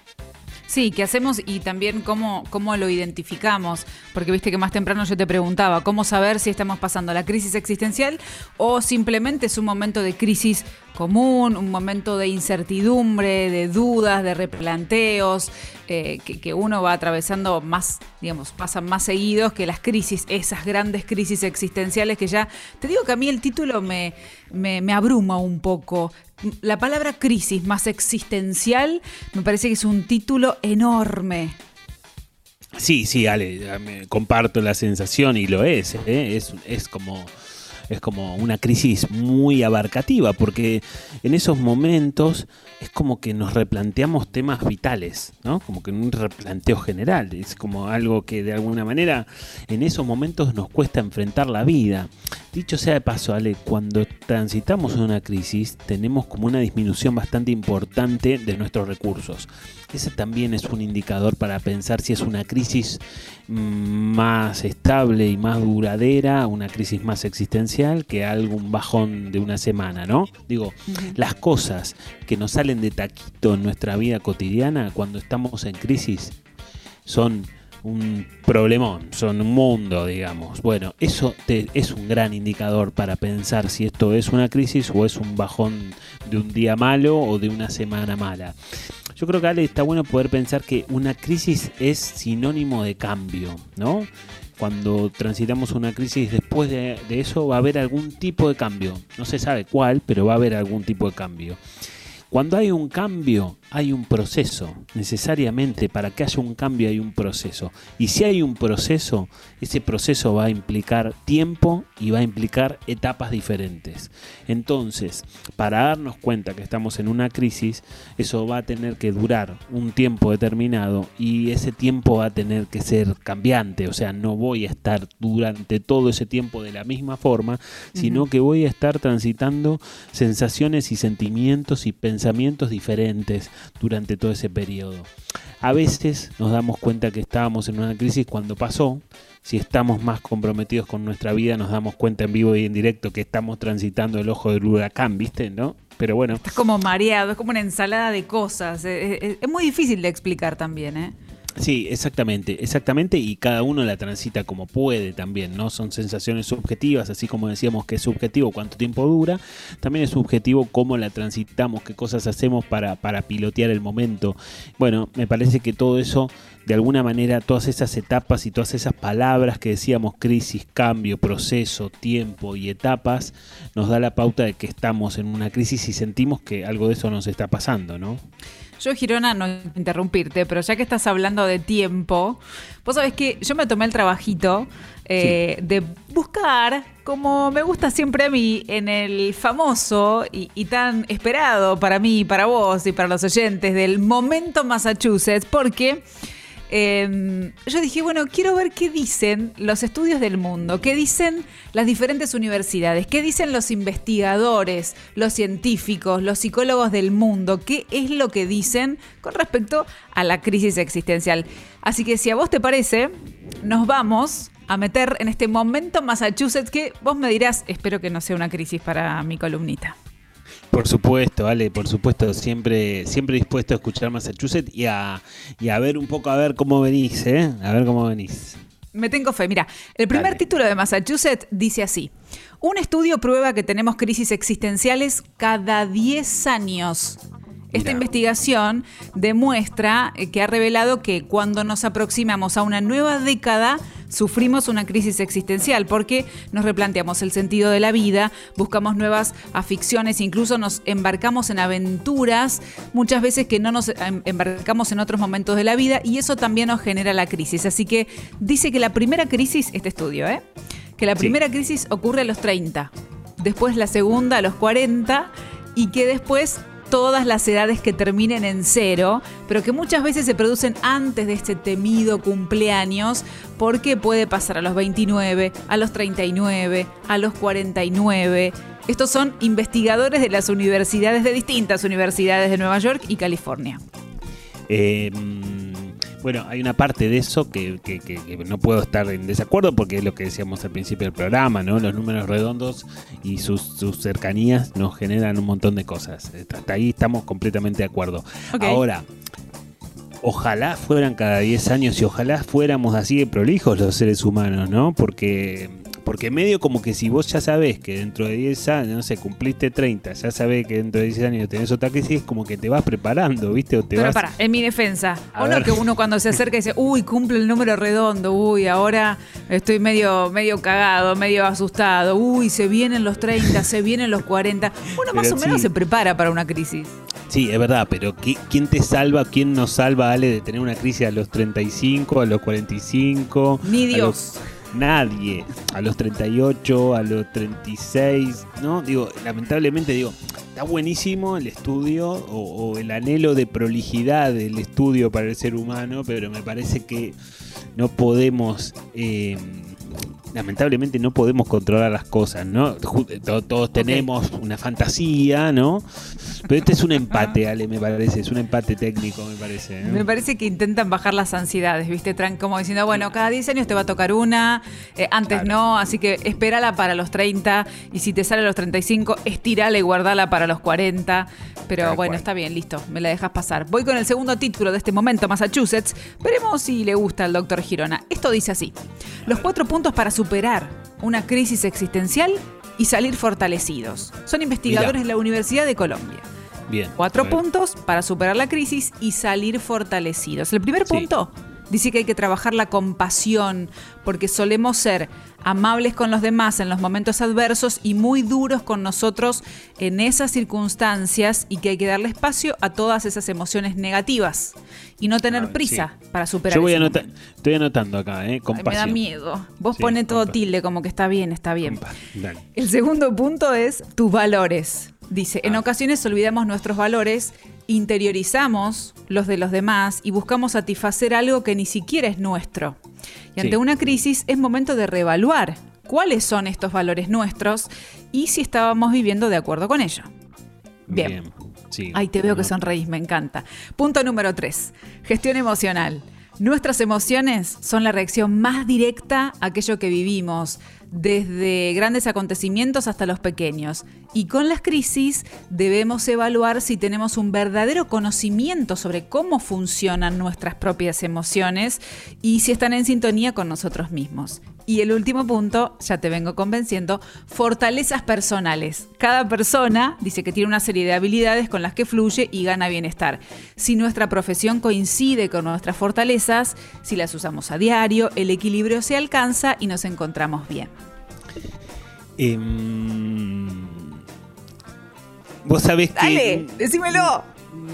Sí, ¿qué hacemos y también cómo, cómo lo identificamos? Porque viste que más temprano yo te preguntaba, ¿cómo saber si estamos pasando la crisis existencial o simplemente es un momento de crisis común, un momento de incertidumbre, de dudas, de replanteos, eh, que, que, uno va atravesando más, digamos, pasan más seguidos que las crisis, esas grandes crisis existenciales que ya, te digo que a mí el título me, me, abruma un poco. La palabra crisis más existencial me parece que es un título enorme. Sí, sí, Ale, comparto la sensación y lo es, ¿eh? es, es como es como una crisis muy abarcativa, porque en esos momentos es como que nos replanteamos temas vitales, ¿no? Como que un replanteo general, es como algo que de alguna manera en esos momentos nos cuesta enfrentar la vida. Dicho sea de paso, Ale, cuando transitamos una crisis tenemos como una disminución bastante importante de nuestros recursos. Ese también es un indicador para pensar si es una crisis mm, más estable y más duradera, una crisis más existencial que algún bajón de una semana, ¿no? Digo, las cosas que nos salen de taquito en nuestra vida cotidiana cuando estamos en crisis son un problemón, son un mundo, digamos. Bueno, eso te, es un gran indicador para pensar si esto es una crisis o es un bajón de un día malo o de una semana mala. Yo creo que Ale está bueno poder pensar que una crisis es sinónimo de cambio, ¿no? Cuando transitamos una crisis, después de, de eso va a haber algún tipo de cambio. No se sabe cuál, pero va a haber algún tipo de cambio. Cuando hay un cambio, hay un proceso. Necesariamente para que haya un cambio hay un proceso. Y si hay un proceso, ese proceso va a implicar tiempo y va a implicar etapas diferentes. Entonces, para darnos cuenta que estamos en una crisis, eso va a tener que durar un tiempo determinado y ese tiempo va a tener que ser cambiante. O sea, no voy a estar durante todo ese tiempo de la misma forma, sino que voy a estar transitando sensaciones y sentimientos y pensamientos pensamientos diferentes durante todo ese periodo. A veces nos damos cuenta que estábamos en una crisis cuando pasó. Si estamos más comprometidos con nuestra vida, nos damos cuenta en vivo y en directo que estamos transitando el ojo del huracán, ¿viste? ¿No? Pero bueno. Estás como mareado, es como una ensalada de cosas. Es, es muy difícil de explicar también, ¿eh? Sí, exactamente, exactamente, y cada uno la transita como puede también, ¿no? Son sensaciones subjetivas, así como decíamos que es subjetivo cuánto tiempo dura, también es subjetivo cómo la transitamos, qué cosas hacemos para, para pilotear el momento. Bueno, me parece que todo eso, de alguna manera, todas esas etapas y todas esas palabras que decíamos, crisis, cambio, proceso, tiempo y etapas, nos da la pauta de que estamos en una crisis y sentimos que algo de eso nos está pasando, ¿no? Yo, Girona, no interrumpirte, pero ya que estás hablando de tiempo, vos sabés que yo me tomé el trabajito eh, sí. de buscar, como me gusta siempre a mí, en el famoso y, y, tan esperado para mí, para vos y para los oyentes del momento Massachusetts, porque... Eh, yo dije, bueno, quiero ver qué dicen los estudios del mundo, qué dicen las diferentes universidades, qué dicen los investigadores, los científicos, los psicólogos del mundo, qué es lo que dicen con respecto a la crisis existencial. Así que si a vos te parece, nos vamos a meter en este momento Massachusetts que vos me dirás, espero que no sea una crisis para mi columnita. Por supuesto, Ale, por supuesto, siempre, siempre dispuesto a escuchar Massachusetts y a, y a ver un poco, a ver cómo venís, ¿eh? A ver cómo venís. Me tengo fe. Mira, el primer Dale. título de Massachusetts dice así. Un estudio prueba que tenemos crisis existenciales cada 10 años. Esta investigación demuestra que ha revelado que cuando nos aproximamos a una nueva década, sufrimos una crisis existencial porque nos replanteamos el sentido de la vida, buscamos nuevas aficiones, incluso nos embarcamos en aventuras, muchas veces que no nos em, embarcamos en otros momentos de la vida y eso también nos genera la crisis. Así que dice que la primera crisis, este estudio, ¿eh? que la primera sí. crisis ocurre a los 30, después la segunda a los 40 y que después todas las edades que terminen en cero, pero que muchas veces se producen antes de este temido cumpleaños, porque puede pasar a los 29, a los 39, a los 49. Estos son investigadores de las universidades de distintas universidades de Nueva York y California. Eh, bueno, hay una parte de eso que, que- que- que no puedo estar en desacuerdo porque es lo que decíamos al principio del programa, ¿no? Los números redondos y sus, sus cercanías nos generan un montón de cosas. Hasta ahí estamos completamente de acuerdo. Ahora, ojalá fueran cada 10 años y ojalá fuéramos así de prolijos los seres humanos, ¿no? Porque, porque medio como que si vos ya sabés que dentro de 10 años, no sé, cumpliste 30, ya sabés que dentro de 10 años tenés otra crisis, es como que te vas preparando, ¿viste? O te Pero vas... para, en mi defensa, o no que uno cuando se acerca dice, uy, cumple el número redondo, uy, ahora estoy medio, medio cagado, medio asustado, uy, se vienen los 30, se vienen los 40. Uno más Pero o menos sí. se prepara para una crisis. Sí, es verdad, pero ¿qui- ¿quién te salva, quién nos salva, Ale, de tener una crisis a los 35, a los 45? Ni a Dios. los- nadie. A los 38, a los 36, ¿no? Digo, lamentablemente, digo, está buenísimo el estudio o, o el anhelo de prolijidad del estudio para el ser humano, pero me parece que no podemos... eh, Lamentablemente no podemos controlar las cosas, ¿no? Todos tenemos una fantasía, ¿no? Pero este es un empate, Ale, me parece. Es un empate técnico, me parece. ¿eh? Me parece que intentan bajar las ansiedades, ¿viste? Tran como diciendo, bueno, cada 10 años te va a tocar una, eh, antes Claro. no, así que espérala para los 30 y si te sale a los 35, estirala y guardala para los 40. Pero Tal bueno, cual. está bien, listo, me la dejas pasar. Voy con el segundo título de este momento, Massachusetts. Veremos si le gusta al doctor Girona. Esto dice así, los cuatro puntos para superar una crisis existencial y salir fortalecidos. Son investigadores Mirá. de la Universidad de Colombia. Bien. Cuatro puntos para superar la crisis y salir fortalecidos. El primer Sí. Dice que hay que trabajar la compasión, porque solemos ser amables con los demás en los momentos adversos y muy duros con nosotros en esas circunstancias y que hay que darle espacio a todas esas emociones negativas y no tener prisa para superar Yo voy estoy anotando acá, ¿eh? Ay, me da Compasión. miedo. Vos Sí, pones todo tilde como que está bien, está bien. Compa- dale. El segundo punto es tus valores. Dice, en Ah. ocasiones olvidamos nuestros valores, interiorizamos los de los demás y buscamos satisfacer algo que ni siquiera es nuestro. Y ante Sí. una crisis es momento de reevaluar cuáles son estos valores nuestros y si estábamos viviendo de acuerdo con ello. Bien. Sí, Ay, te veo que sonreís, me encanta. Punto número 3. Gestión emocional. Nuestras emociones son la reacción más directa a aquello que vivimos, desde grandes acontecimientos hasta los pequeños. Y con las crisis debemos evaluar si tenemos un verdadero conocimiento sobre cómo funcionan nuestras propias emociones y si están en sintonía con nosotros mismos. Y el último punto, ya te vengo convenciendo, fortalezas personales. Cada persona dice que tiene una serie de habilidades con las que fluye y gana bienestar. Si nuestra profesión coincide con nuestras fortalezas, si las usamos a diario, el equilibrio se alcanza y nos encontramos bien. Em, Vos sabés que. ¡Dale! ¡Decímelo!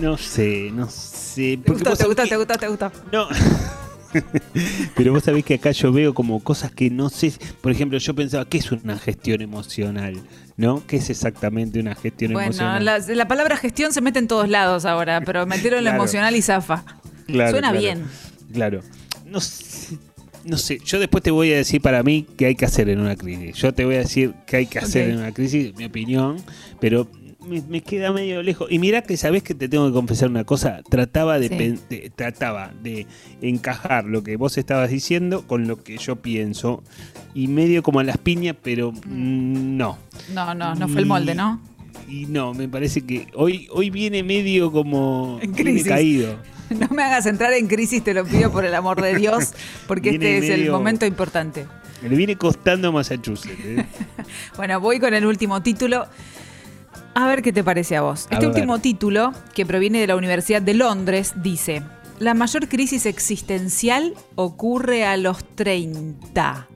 No sé, no sé. ¿Te gustó, te gustó, que- te gustó, te gustó? No. Pero vos sabés que acá yo veo como cosas que no sé. Por ejemplo, yo pensaba, ¿qué es una gestión emocional? ¿No? ¿Qué es exactamente una gestión Bueno, emocional? la, la palabra gestión se mete en todos lados ahora, pero metieron lo Claro. emocional y zafa. Claro, Suena claro. bien. Claro. No sé, no sé. Yo después te voy a decir para mí qué hay que hacer en una crisis. Yo te voy a decir qué hay que hacer en una crisis, mi opinión, pero me, me queda medio lejos. Y mira que sabés que te tengo que confesar una cosa. Trataba de, Sí. de- trataba de encajar lo que vos estabas diciendo con lo que yo pienso. Y medio como a las piñas, pero mm, no. No, no, no fue el molde, ¿no? Y no, me parece que hoy, hoy viene medio como En crisis. caído. No me hagas entrar en crisis, te lo pido por el amor de Dios, porque Viene este es el momento importante. Le viene costando Massachusetts. ¿eh? Bueno, voy con el último título. A ver qué te parece a vos. A Este ver. último título, que proviene de la Universidad de Londres, dice, la mayor crisis existencial ocurre a los 30.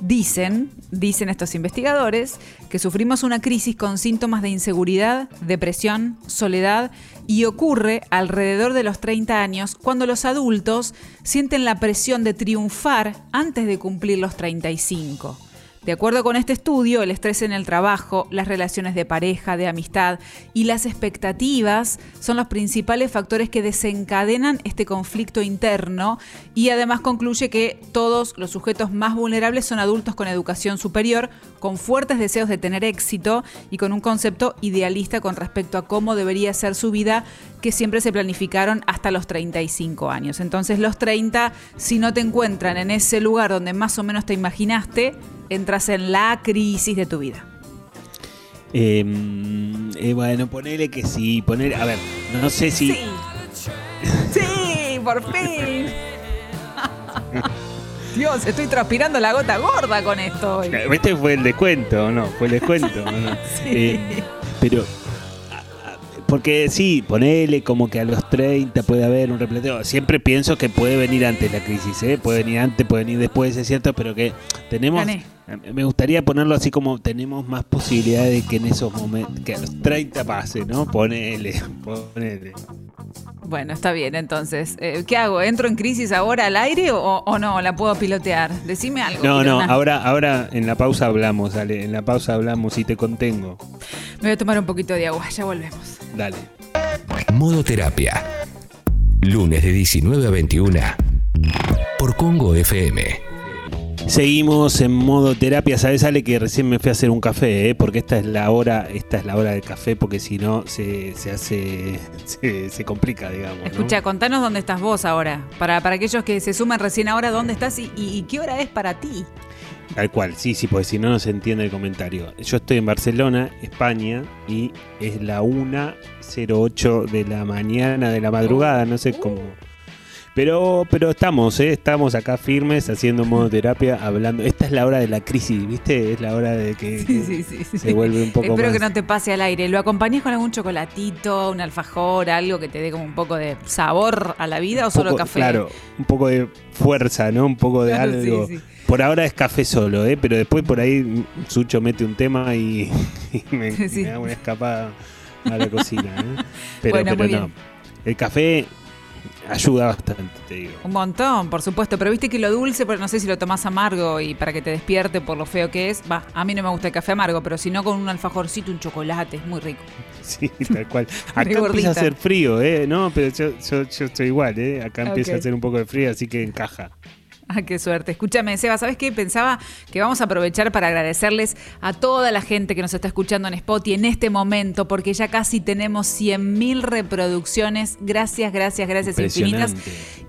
Dicen, dicen estos investigadores, que sufrimos una crisis con síntomas de inseguridad, depresión, soledad y ocurre alrededor de los 30 años cuando los adultos sienten la presión de triunfar antes de cumplir los 35. De acuerdo con este estudio, el estrés en el trabajo, las relaciones de pareja, de amistad y las expectativas son los principales factores que desencadenan este conflicto interno y además concluye que todos los sujetos más vulnerables son adultos con educación superior, con fuertes deseos de tener éxito y con un concepto idealista con respecto a cómo debería ser su vida que siempre se planificaron hasta los 35 años. Entonces los 30, si no te encuentran en ese lugar donde más o menos te imaginaste, entras en la crisis de tu vida. Eh, eh, bueno, ponele que sí, ponele, a ver, no sé si... Sí. Sí, por fin. Dios, estoy transpirando la gota gorda con esto hoy. Este fue el descuento, ¿no? Fue el descuento, ¿no? Sí. Eh, pero, porque sí, ponele como que a los 30 puede haber un repleteo. Siempre pienso que puede venir antes la crisis, ¿eh? Puede venir antes, puede venir después, es cierto, pero que tenemos... Me gustaría ponerlo así como tenemos más posibilidades de que en esos momentos, que a los 30 pase, ¿no? Ponele, ponele. Bueno, está bien, entonces. eh, ¿Qué hago? ¿Entro en crisis ahora al aire o, o no? ¿La puedo pilotear? Decime algo. No, no, ahora, ahora en la pausa hablamos, dale, en la pausa hablamos y te contengo. Me voy a tomar un poquito de agua, ya volvemos. Dale. Modo Terapia. Lunes de 19 a 21 por Congo FM. Seguimos en modo terapia, ¿sabes, Ale? Que recién me fui a hacer un café, ¿eh? Porque esta es la hora, esta es la hora del café, porque si no se, se hace, se, se complica, digamos. ¿no? Escucha, contanos dónde estás vos ahora. Para, para aquellos que se suman recién ahora, ¿dónde estás y, y- y qué hora es para ti? Tal cual, sí, sí, porque si no, no se entiende el comentario. Yo estoy en Barcelona, España, y es la 1.08 de la mañana, de la madrugada, no sé cómo. Pero, pero estamos, ¿eh? estamos acá firmes, haciendo modo terapia, hablando. Esta es la hora de la crisis, ¿viste? Es la hora de que, Sí, sí, sí, sí. se vuelve un poco Espero más... que no te pase al aire. ¿Lo acompañás con algún chocolatito, un alfajor, algo que te dé como un poco de sabor a la vida o solo café? Claro, un poco de fuerza, ¿no? Un poco de Claro, algo. Por ahora es café solo, ¿eh? Pero después por ahí Sucho mete un tema y, y me, da una escapada a la cocina, ¿eh? Pero, Bueno, pero no. El café ayuda bastante, te digo. Un montón, por supuesto. Pero viste que lo dulce, pero no sé si lo tomás amargo y para que te despierte por lo feo que es. Va, a mí no me gusta el café amargo, pero si no con un alfajorcito, un chocolate, es muy rico. Sí, tal cual. Acá empieza a hacer frío, ¿eh? No, pero yo, yo, yo estoy igual, ¿eh? Acá empieza a hacer un poco de frío, así que encaja. Ah, qué suerte. Escúchame, Seba, ¿sabes qué? Pensaba que vamos a aprovechar para agradecerles a toda la gente que nos está escuchando en Spotify en este momento, porque ya casi tenemos 100.000 reproducciones. Gracias, gracias, gracias infinitas.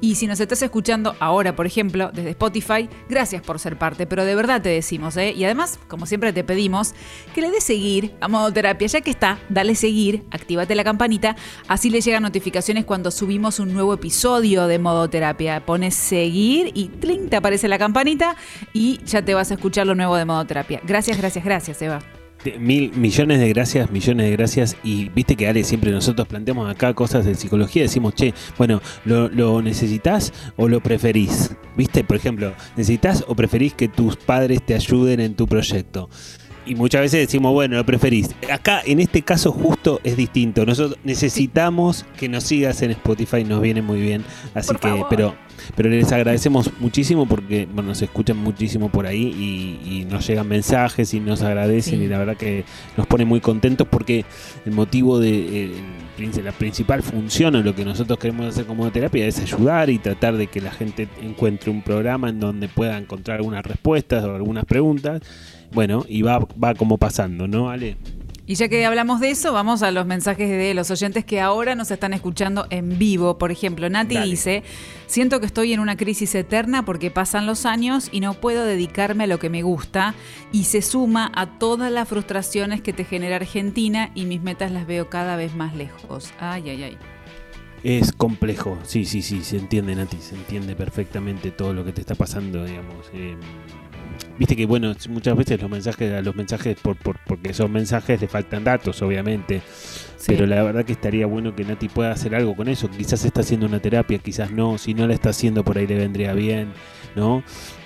Y si nos estás escuchando ahora, por ejemplo, desde Spotify, gracias por ser parte, pero de verdad te decimos, ¿eh? Y además, como siempre te pedimos, que le des seguir a Modo Terapia, ya que está, dale seguir, actívate la campanita, así le llegan notificaciones cuando subimos un nuevo episodio de Modo Terapia. Pones seguir y te aparece la campanita y ya te vas a escuchar lo nuevo de Modo Terapia. Gracias, gracias, gracias, Eva. Mil millones de gracias, millones de gracias. Y viste que Ale, siempre nosotros planteamos acá cosas de psicología. Decimos, che, bueno, ¿lo, lo necesitas o lo preferís? Viste, por ejemplo, ¿necesitas o preferís que tus padres te ayuden en tu proyecto? Y muchas veces decimos, bueno, lo preferís. Acá, en este caso, justo es distinto. Nosotros necesitamos que nos sigas en Spotify, nos viene muy bien. Así Por que, favor. pero, pero les agradecemos muchísimo porque bueno, nos escuchan muchísimo por ahí y, y nos llegan mensajes y nos agradecen Sí. y la verdad que nos pone muy contentos porque el motivo de eh, la principal función o lo que nosotros queremos hacer como terapia es ayudar y tratar de que la gente encuentre un programa en donde pueda encontrar algunas respuestas o algunas preguntas. Bueno, y va, va como pasando, ¿no, Ale? Y ya que hablamos de eso, vamos a los mensajes de los oyentes que ahora nos están escuchando en vivo. Por ejemplo, Nati Dale. dice, siento que estoy en una crisis eterna porque pasan los años y no puedo dedicarme a lo que me gusta y se suma a todas las frustraciones que te genera Argentina y mis metas las veo cada vez más lejos. Ay, ay, ay. Es complejo, sí, sí, sí, se entiende, Nati, se entiende perfectamente todo lo que te está pasando, digamos. eh, Viste que, bueno, muchas veces los mensajes, a los mensajes, por, por- porque esos mensajes le faltan datos, obviamente. Sí. Pero la verdad que estaría bueno que Nati pueda hacer algo con eso. Quizás está haciendo una terapia, quizás no. Si no la está haciendo, por ahí le vendría bien, ¿no?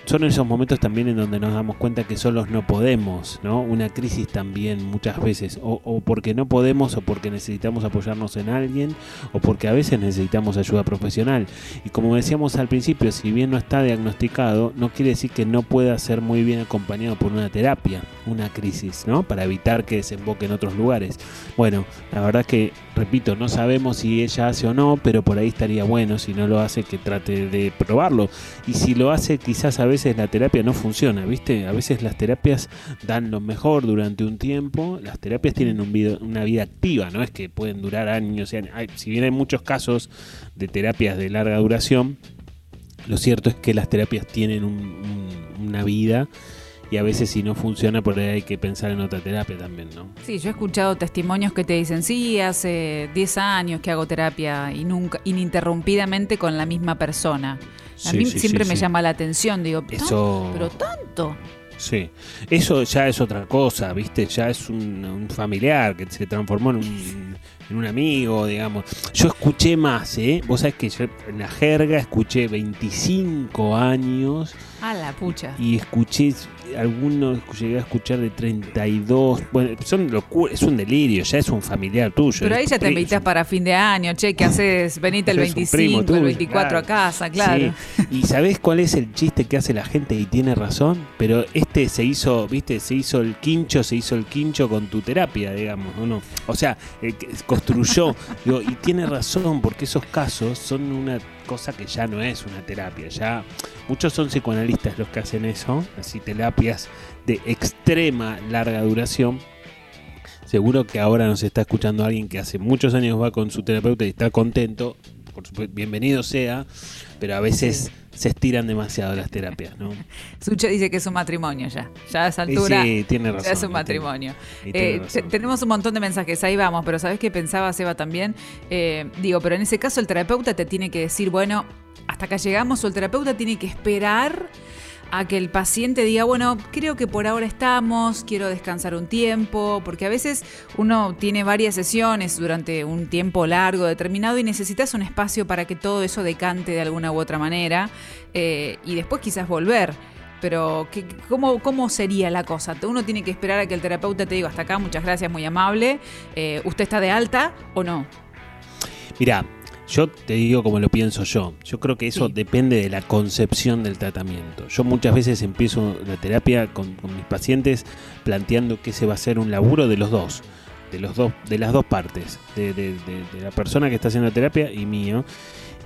Son esos momentos también en donde nos damos cuenta que solos no podemos, ¿no? Una crisis también muchas veces, o, porque no podemos, o porque necesitamos apoyarnos en alguien, o porque a veces necesitamos ayuda profesional. Y como decíamos al principio, si bien no está diagnosticado, no quiere decir que no pueda ser muy bien acompañado por una terapia, una crisis, ¿no? Para evitar que desemboque en otros lugares. Bueno, la verdad que, repito, no sabemos si ella hace o no, pero por ahí estaría bueno, si no lo hace, que trate de probarlo. Y si lo hace, quizás a veces la terapia no funciona, ¿viste? A veces las terapias dan lo mejor durante un tiempo, las terapias tienen un vida- una vida activa, no es que pueden durar años años. Si bien hay muchos casos de terapias de larga duración, lo cierto es que las terapias tienen un- un- una vida y a veces si no funciona por ahí hay que pensar en otra terapia también, ¿no? Sí, yo he escuchado testimonios que te dicen, sí, hace 10 años que hago terapia y nunca, ininterrumpidamente con la misma persona. A Sí, mí sí, siempre sí, me llama la atención, digo, "¿Tan- Eso- pero tanto. Sí, eso ya es otra cosa, ¿viste? Ya es un, un familiar que se transformó en un, en un amigo, digamos. Yo escuché más, ¿eh? Vos sabés que yo en la jerga escuché 25 años A la pucha. y escuché algunos, llegué a escuchar de 32. Bueno, son locuras, es un delirio, ya es un familiar tuyo. Pero ahí ya te invitas para fin de año, che, ¿qué haces? Venite el Es un primo 25, el tuyo, 24 a casa, claro. Sí. ¿Y sabés cuál es el chiste que hace la gente y tiene razón? Pero este se hizo, viste, se hizo el quincho, se hizo el quincho con tu terapia, digamos, ¿o no? O sea, eh, que construyó, digo, y tiene razón, porque esos casos son una cosa que ya no es una terapia, ya muchos son psicoanalistas los que hacen eso, así terapias de extrema larga duración. Seguro que ahora nos está escuchando alguien que hace muchos años va con su terapeuta y está contento, por supuesto, bienvenido sea, pero a veces se estiran demasiado las terapias, ¿no? Sucho dice que es un matrimonio ya. Ya a esa Y altura sí, tiene razón. ya es un y matrimonio. tiene- y tiene Eh, razón. tenemos un montón de mensajes, ahí vamos, pero ¿sabes qué pensaba Seba también? Eh, digo, pero en ese caso el terapeuta te tiene que decir, bueno, hasta acá llegamos, o el terapeuta tiene que esperar a que el paciente diga, bueno, creo que por ahora estamos, quiero descansar un tiempo, porque a veces uno tiene varias sesiones durante un tiempo largo determinado y necesitas un espacio para que todo eso decante de alguna u otra manera eh, y después quizás volver. Pero, ¿qué- cómo, ¿cómo sería la cosa? Uno tiene que esperar a que el terapeuta te diga hasta acá, muchas gracias, muy amable. eh, ¿Usted está de alta o no? Mirá, yo te digo como lo pienso yo. Yo creo que eso Sí. depende de la concepción del tratamiento. Yo muchas veces empiezo la terapia con, con mis pacientes planteando que ese va a ser un laburo de los dos. De, los dos, de las dos partes, de, de- de- de la persona que está haciendo terapia y mío.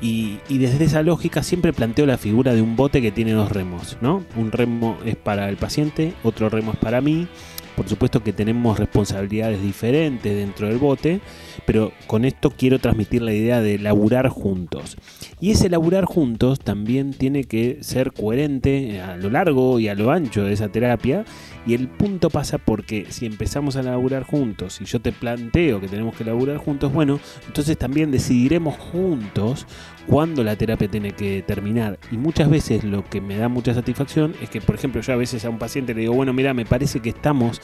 Y, y desde esa lógica siempre planteo la figura de un bote que tiene dos remos, ¿no? Un remo es para el paciente, otro remo es para mí. Por supuesto que tenemos responsabilidades diferentes dentro del bote, pero con esto quiero transmitir la idea de laburar juntos. Y ese laburar juntos también tiene que ser coherente a lo largo y a lo ancho de esa terapia. Y el punto pasa porque si empezamos a laburar juntos y yo te planteo que tenemos que laburar juntos, bueno, entonces también decidiremos juntos cuándo la terapia tiene que terminar. Y muchas veces lo que me da mucha satisfacción es que, por ejemplo, yo a veces a un paciente le digo, bueno, mira, me parece que estamos,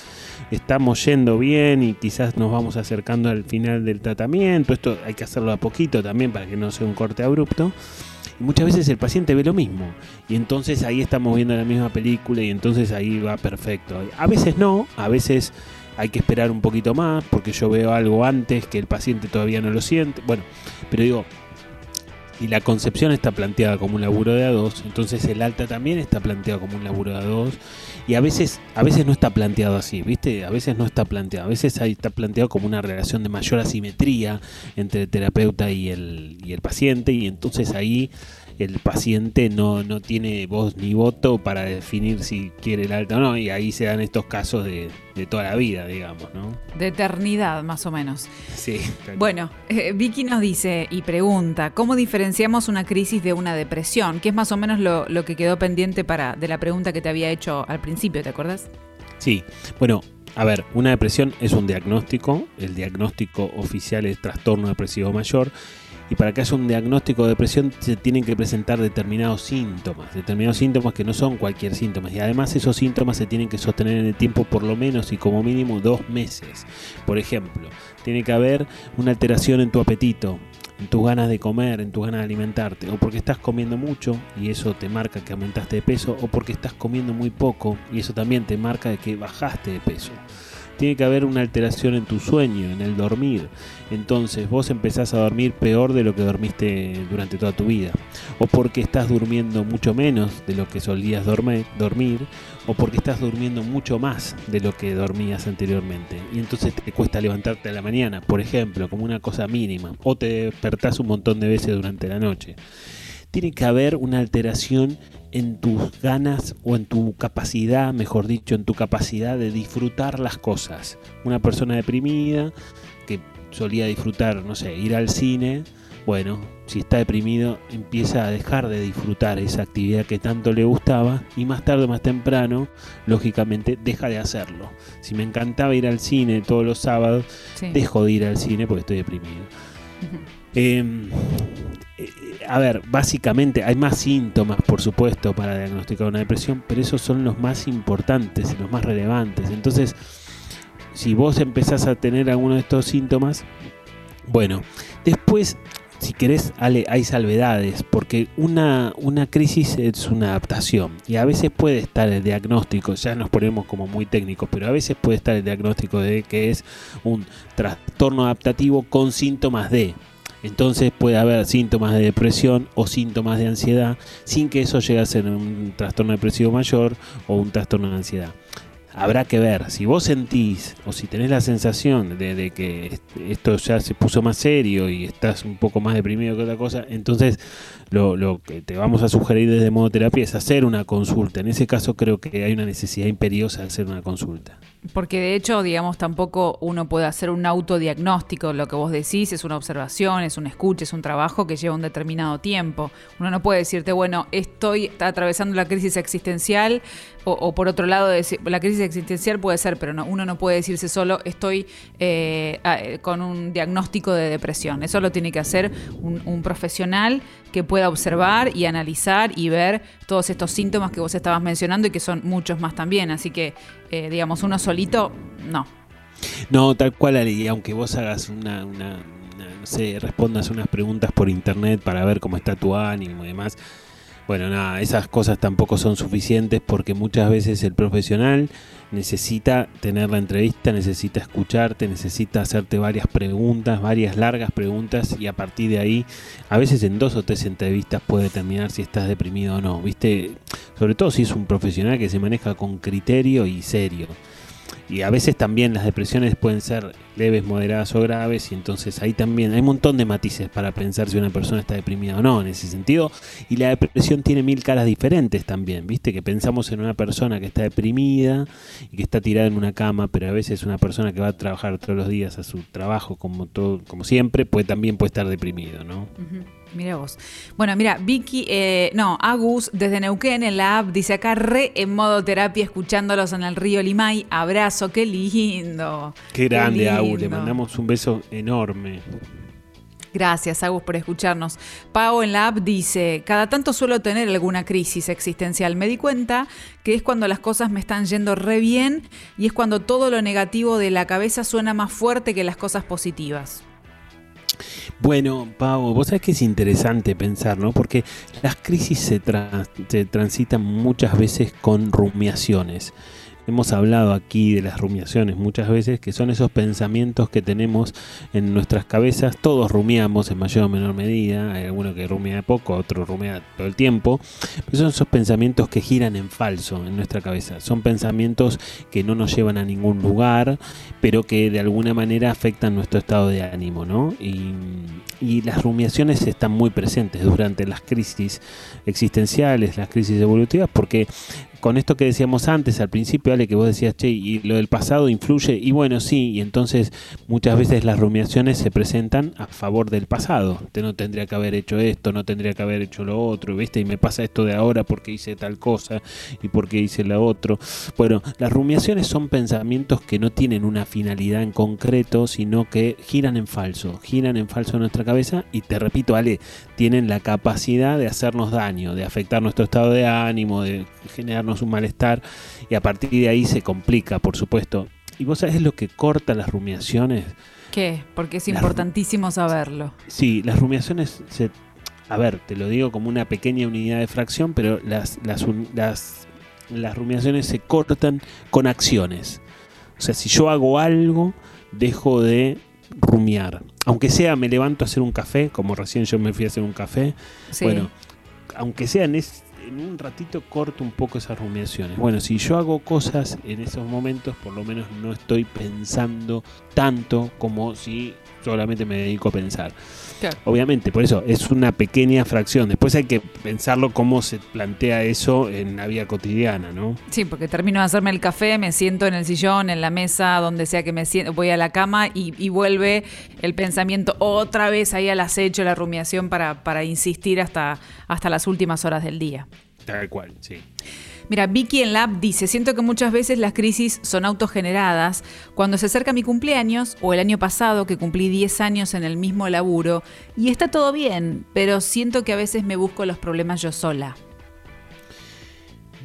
estamos yendo bien y quizás nos vamos acercando al final del tratamiento. Esto hay que hacerlo a poquito también para que no sea un corte abrupto. Y muchas veces el paciente ve lo mismo. Y entonces ahí estamos viendo la misma película y entonces ahí va perfecto. A veces no, a veces hay que esperar un poquito más porque yo veo algo antes que el paciente todavía no lo siente. Bueno, pero digo, y la concepción está planteada como un laburo de a dos, entonces el alta también está planteado como un laburo de a dos, y a veces, a veces no está planteado así, ¿viste? A veces no está planteado, a veces ahí está planteado como una relación de mayor asimetría entre el terapeuta y el, y el paciente, y entonces ahí el paciente no, no tiene voz ni voto para definir si quiere el alta o no, y ahí se dan estos casos de, de toda la vida, digamos, ¿no? De eternidad, más o menos. Sí. Bueno, eh, Vicky nos dice y pregunta, ¿cómo diferenciamos una crisis de una depresión? Que es más o menos lo, lo que quedó pendiente para de la pregunta que te había hecho al principio, ¿te acuerdas? Sí, bueno, a ver, una depresión es un diagnóstico, el diagnóstico oficial es trastorno depresivo mayor, y para que haya un diagnóstico de depresión se tienen que presentar determinados síntomas, determinados síntomas que no son cualquier síntoma, y además esos síntomas se tienen que sostener en el tiempo por lo menos y como mínimo dos meses. Por ejemplo, tiene que haber una alteración en tu apetito, en tus ganas de comer, en tus ganas de alimentarte, o porque estás comiendo mucho y eso te marca que aumentaste de peso, o porque estás comiendo muy poco y eso también te marca de que bajaste de peso tiene que haber una alteración en tu sueño, en el dormir. Entonces vos empezás a dormir peor de lo que dormiste durante toda tu vida. O porque estás durmiendo mucho menos de lo que solías dormir, o porque estás durmiendo mucho más de lo que dormías anteriormente. Y entonces te cuesta levantarte a la mañana, por ejemplo, como una cosa mínima. O te despertás un montón de veces durante la noche. Tiene que haber una alteración en tus ganas o en tu capacidad, mejor dicho, en tu capacidad de disfrutar las cosas. Una persona deprimida que solía disfrutar, no sé, ir al cine, bueno, si está deprimido empieza a dejar de disfrutar esa actividad que tanto le gustaba y más tarde o más temprano, lógicamente, deja de hacerlo. Si me encantaba ir al cine todos los sábados, dejo de ir al cine porque estoy deprimido a ver, básicamente hay más síntomas, por supuesto, para diagnosticar una depresión, pero esos son los más importantes y los más relevantes. Entonces, si vos empezás a tener alguno de estos síntomas, bueno, después, si querés, hay salvedades, porque una, una crisis es una adaptación y a veces puede estar el diagnóstico, ya nos ponemos como muy técnicos, pero a veces puede estar el diagnóstico de que es un trastorno adaptativo con síntomas de entonces puede haber síntomas de depresión o síntomas de ansiedad sin que eso llegue a ser un trastorno depresivo mayor o un trastorno de ansiedad. Habrá que ver, si vos sentís o si tenés la sensación de, que esto ya se puso más serio y estás un poco más deprimido que otra cosa, entonces lo, lo, que te vamos a sugerir desde modo terapia es hacer una consulta. En ese caso creo que hay una necesidad imperiosa de hacer una consulta. Porque de hecho, digamos, tampoco uno puede hacer un autodiagnóstico. Lo que vos decís es una observación, es un escucha, es un trabajo que lleva un determinado tiempo. Uno no puede decirte, bueno, estoy atravesando la crisis existencial, o, por otro lado, la crisis existencial puede ser, pero no, uno no puede decirse solo, estoy eh, eh, con un diagnóstico de depresión. Eso lo tiene que hacer un profesional que pueda observar y analizar y ver todos estos síntomas que vos estabas mencionando y que son muchos más también. Así que, eh, digamos, uno solito, no. No, tal cual, y aunque vos hagas una, una, no sé, respondas unas preguntas por internet para ver cómo está tu ánimo y demás, bueno, nada, esas cosas tampoco son suficientes porque muchas veces el profesional necesita tener la entrevista, necesita escucharte, necesita hacerte varias preguntas, varias largas preguntas y a partir de ahí, a veces en dos o tres entrevistas puede determinar si estás deprimido o no, ¿viste? Sobre todo si es un profesional que se maneja con criterio y serio. Y a veces también las depresiones pueden ser leves, moderadas o graves, y entonces ahí también hay un montón de matices para pensar si una persona está deprimida o no en ese sentido. Y la depresión tiene mil caras diferentes también, ¿viste? Que pensamos en una persona que está deprimida y que está tirada en una cama, pero a veces una persona que va a trabajar todos los días a su trabajo como todo, como siempre, puede también puede estar deprimido, ¿no? Mira vos. Bueno, mira, Vicky, eh, no, Agus desde Neuquén en la app dice acá re en modo terapia escuchándolos en el río Limay. Abrazo, qué lindo. Qué grande, Agus, le mandamos un beso enorme. Gracias, Agus, por escucharnos. Pau en la app dice, cada tanto suelo tener alguna crisis existencial. Me di cuenta que es cuando las cosas me están yendo re bien y es cuando todo lo negativo de la cabeza suena más fuerte que las cosas positivas. Bueno, Pau, vos sabés que es interesante pensar, ¿no? Porque las crisis se, se transitan muchas veces con rumiaciones. Hemos hablado aquí de las rumiaciones muchas veces, que son esos pensamientos que tenemos en nuestras cabezas. Todos rumiamos en mayor o menor medida. Hay alguno que rumia poco, otro rumia todo el tiempo. Pero son esos pensamientos que giran en falso en nuestra cabeza. Son pensamientos que no nos llevan a ningún lugar, pero que de alguna manera afectan nuestro estado de ánimo, ¿no? Y, y las rumiaciones están muy presentes durante las crisis existenciales, las crisis evolutivas, porque con esto que decíamos antes al principio, Ale, que vos decías, che, y lo del pasado influye, y bueno, sí, y entonces muchas veces las rumiaciones se presentan a favor del pasado. Te no tendría que haber hecho esto, no tendría que haber hecho lo otro, ¿viste? Y me pasa esto de ahora porque hice tal cosa y porque hice lo otro. Bueno, las rumiaciones son pensamientos que no tienen una finalidad en concreto, sino que giran en falso, giran en falso en nuestra cabeza y te repito, Ale, tienen la capacidad de hacernos daño, de afectar nuestro estado de ánimo, de generar un malestar y a partir de ahí se complica, por supuesto. Y vos sabés lo que corta las rumiaciones. ¿Qué? Porque es Las- importantísimo saberlo. Sí, las rumiaciones se... A ver, te lo digo como una pequeña unidad de fracción, pero las, las, las, las rumiaciones se cortan con acciones. O sea, si yo hago algo, dejo de rumiar. Aunque sea me levanto a hacer un café, como recién yo me fui a hacer un café, Sí. bueno, aunque sea en, es- en un ratito corto un poco esas rumiaciones. Bueno, si yo hago cosas en esos momentos, por lo menos no estoy pensando tanto como si solamente me dedico a pensar. Claro. Obviamente, por eso es una pequeña fracción. Después hay que pensarlo cómo se plantea eso en la vida cotidiana, ¿no? Sí, porque termino de hacerme el café, me siento en el sillón, en la mesa, donde sea que me siento, voy a la cama y, y vuelve el pensamiento otra vez ahí al acecho, la rumiación para, para insistir hasta, hasta las últimas horas del día. Tal cual, sí. Mira, Vicky en Lab dice, siento que muchas veces las crisis son autogeneradas. Cuando se acerca mi cumpleaños, o el año pasado que cumplí 10 años en el mismo laburo, y está todo bien, pero siento que a veces me busco los problemas yo sola.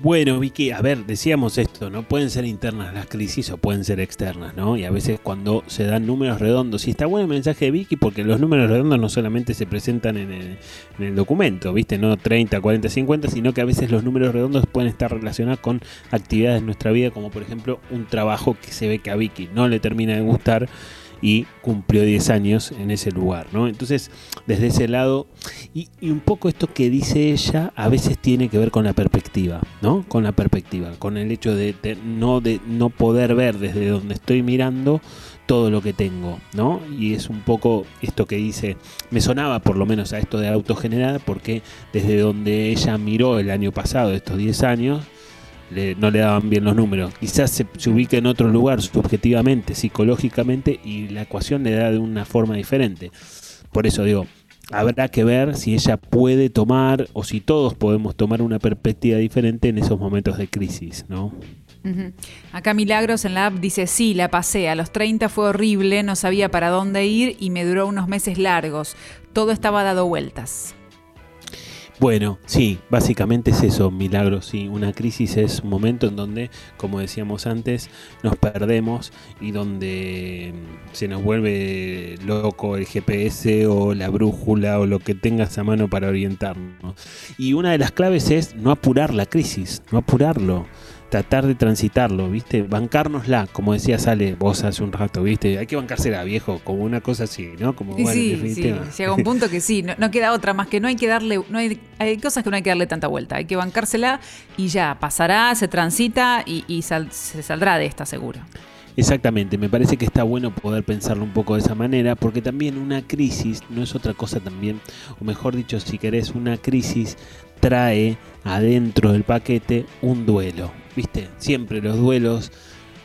Bueno, Vicky, a ver, decíamos esto, ¿no? Pueden ser internas las crisis o pueden ser externas, ¿no? Y a veces cuando se dan números redondos, y está bueno el mensaje de Vicky porque los números redondos no solamente se presentan en el, en el documento, ¿viste? No 30, 40, 50, sino que a veces los números redondos pueden estar relacionados con actividades de nuestra vida, como por ejemplo un trabajo que se ve que a Vicky no le termina de gustar y cumplió 10 años en ese lugar, ¿no? Entonces, desde ese lado, y, un poco esto que dice ella a veces tiene que ver con la perspectiva, ¿no? Con la perspectiva, con el hecho de, de no, de no poder ver desde donde estoy mirando todo lo que tengo, ¿no? Y es un poco esto que dice, me sonaba por lo menos a esto de autogenerada, porque desde donde ella miró el año pasado, estos 10 años, le- no le daban bien los números. Quizás se, ubica en otro lugar subjetivamente, psicológicamente, y la ecuación le da de una forma diferente. Por eso digo, habrá que ver si ella puede tomar o si todos podemos tomar una perspectiva diferente en esos momentos de crisis, ¿no? Acá Milagros en la app dice, sí, la pasé, a los 30 fue horrible, no sabía para dónde ir y me duró unos meses largos. Todo estaba dado vueltas. Bueno, sí, básicamente es eso, milagro, sí. Una crisis es un momento en donde, como decíamos antes, nos perdemos y donde mm, se nos vuelve loco el GPS o la brújula o lo que tengas a mano para orientarnos. Y una de las claves es no apurar la crisis, no apurarlo. Tratar de transitarlo, ¿viste? Bancárnosla, como decía Sale vos hace un rato, ¿viste? Hay que bancársela, viejo, como una cosa así, ¿no? Como, Y bueno, en sí, sí, llega un punto que sí, no, no queda otra más que no hay que darle, no hay, hay cosas que no hay que darle tanta vuelta, hay que bancársela y ya, pasará, se transita y, y sal- se saldrá de esta seguro. Exactamente, me parece que está bueno poder pensarlo un poco de esa manera, porque también una crisis no es otra cosa también, o mejor dicho, si querés, una crisis trae adentro del paquete un duelo, ¿viste? Siempre los duelos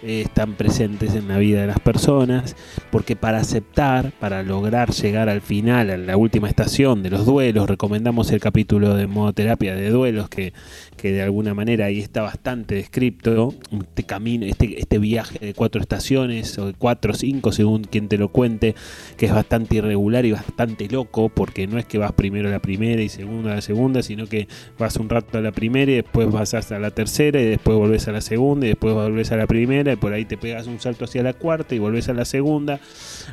eh, están presentes en la vida de las personas, porque para aceptar, para lograr llegar al final, a la última estación de los duelos, recomendamos el capítulo de modoterapia de duelos, que, que de alguna manera ahí está bastante descripto, este camino, este, este viaje de cuatro estaciones, o de cuatro o cinco, según quien te lo cuente, que es bastante irregular y bastante loco, porque no es que vas primero a la primera y segunda a la segunda, sino que vas un rato a la primera y después vas hasta la tercera y después volvés a la segunda y después volvés a la primera y por ahí te pegas un salto hacia la cuarta y volvés a la segunda,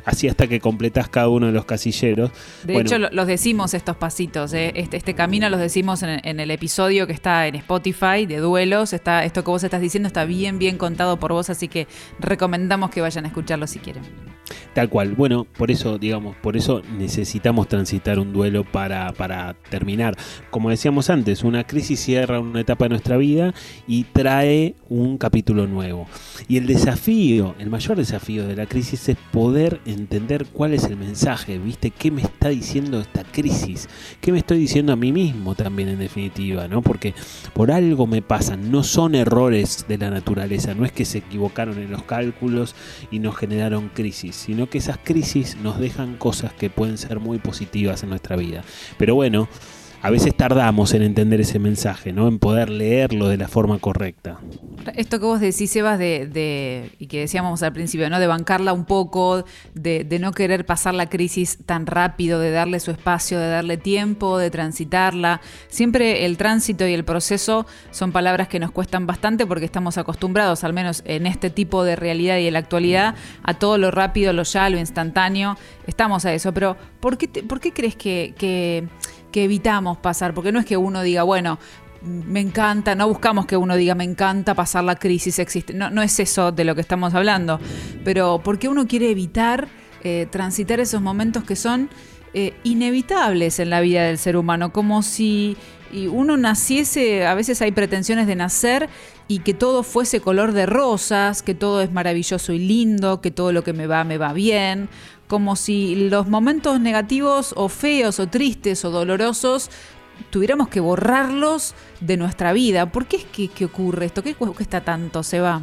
así hasta que completas cada uno de los casilleros. De Bueno, hecho, lo- los decimos estos pasitos, ¿eh? este, este camino los decimos en, en el episodio que está en Spotify de duelos, está, esto que vos estás diciendo está bien, bien contado por vos, así que recomendamos que vayan a escucharlo si quieren. Tal cual. Bueno, por eso, digamos, por eso necesitamos transitar un duelo para, para terminar. Como decíamos antes, una crisis cierra una etapa de nuestra vida y trae un capítulo nuevo. Y el desafío, el mayor desafío de la crisis es poder entender cuál es el mensaje, ¿viste? ¿Qué me está diciendo esta crisis? ¿Qué me estoy diciendo a mí mismo también en definitiva, ¿no? Porque por algo me pasan, no son errores de la naturaleza, no es que se equivocaron en los cálculos y nos generaron crisis, sino que esas crisis nos dejan cosas que pueden ser muy positivas en nuestra vida. Pero bueno, a veces tardamos en entender ese mensaje, ¿no? En poder leerlo de la forma correcta. Esto que vos decís, Sebas, de, y que decíamos al principio, ¿no? De bancarla un poco, de, no querer pasar la crisis tan rápido, de darle su espacio, de darle tiempo, de transitarla. Siempre el tránsito y el proceso son palabras que nos cuestan bastante porque estamos acostumbrados, al menos en este tipo de realidad y en la actualidad, a todo lo rápido, lo ya, lo instantáneo. Estamos a eso. Pero, ¿por qué, te, ¿por qué crees que que evitamos pasar, porque no es que uno diga, bueno, me encanta, no buscamos que uno diga me encanta pasar la crisis, existe, no, no es eso de lo que estamos hablando, pero porque uno quiere evitar eh, transitar esos momentos que son eh, inevitables en la vida del ser humano, como si uno naciese, a veces hay pretensiones de nacer y que todo fuese color de rosas, que todo es maravilloso y lindo, que todo lo que me va me va bien, como si los momentos negativos o feos o tristes o dolorosos tuviéramos que borrarlos de nuestra vida. ¿Por qué es que, ocurre esto? ¿Qué cuesta tanto? Se va.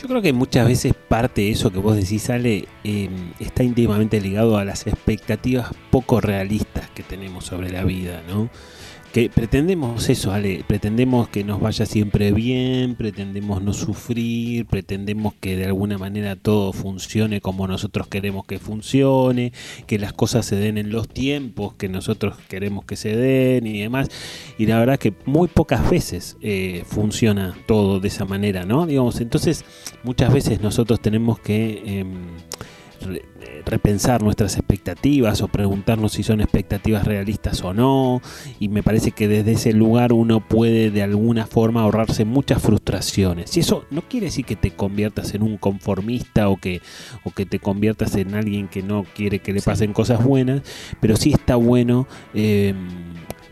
Yo creo que muchas veces parte de eso que vos decís, Ale, em, está íntimamente ligado a las expectativas poco realistas que tenemos sobre la vida, ¿no? Pretendemos eso, Ale, pretendemos que nos vaya siempre bien, pretendemos no sufrir, pretendemos que de alguna manera todo funcione como nosotros queremos que funcione, que las cosas se den en los tiempos que nosotros queremos que se den y demás. Y la verdad que muy pocas veces eh, funciona todo de esa manera, ¿no? Digamos, entonces muchas veces nosotros tenemos que... Repensar nuestras expectativas o preguntarnos si son expectativas realistas o no. Y me parece que desde ese lugar uno puede de alguna forma ahorrarse muchas frustraciones. Y eso no quiere decir que te conviertas en un conformista o que, o que te conviertas en alguien que no quiere que le pasen cosas buenas, pero sí está bueno. Eh,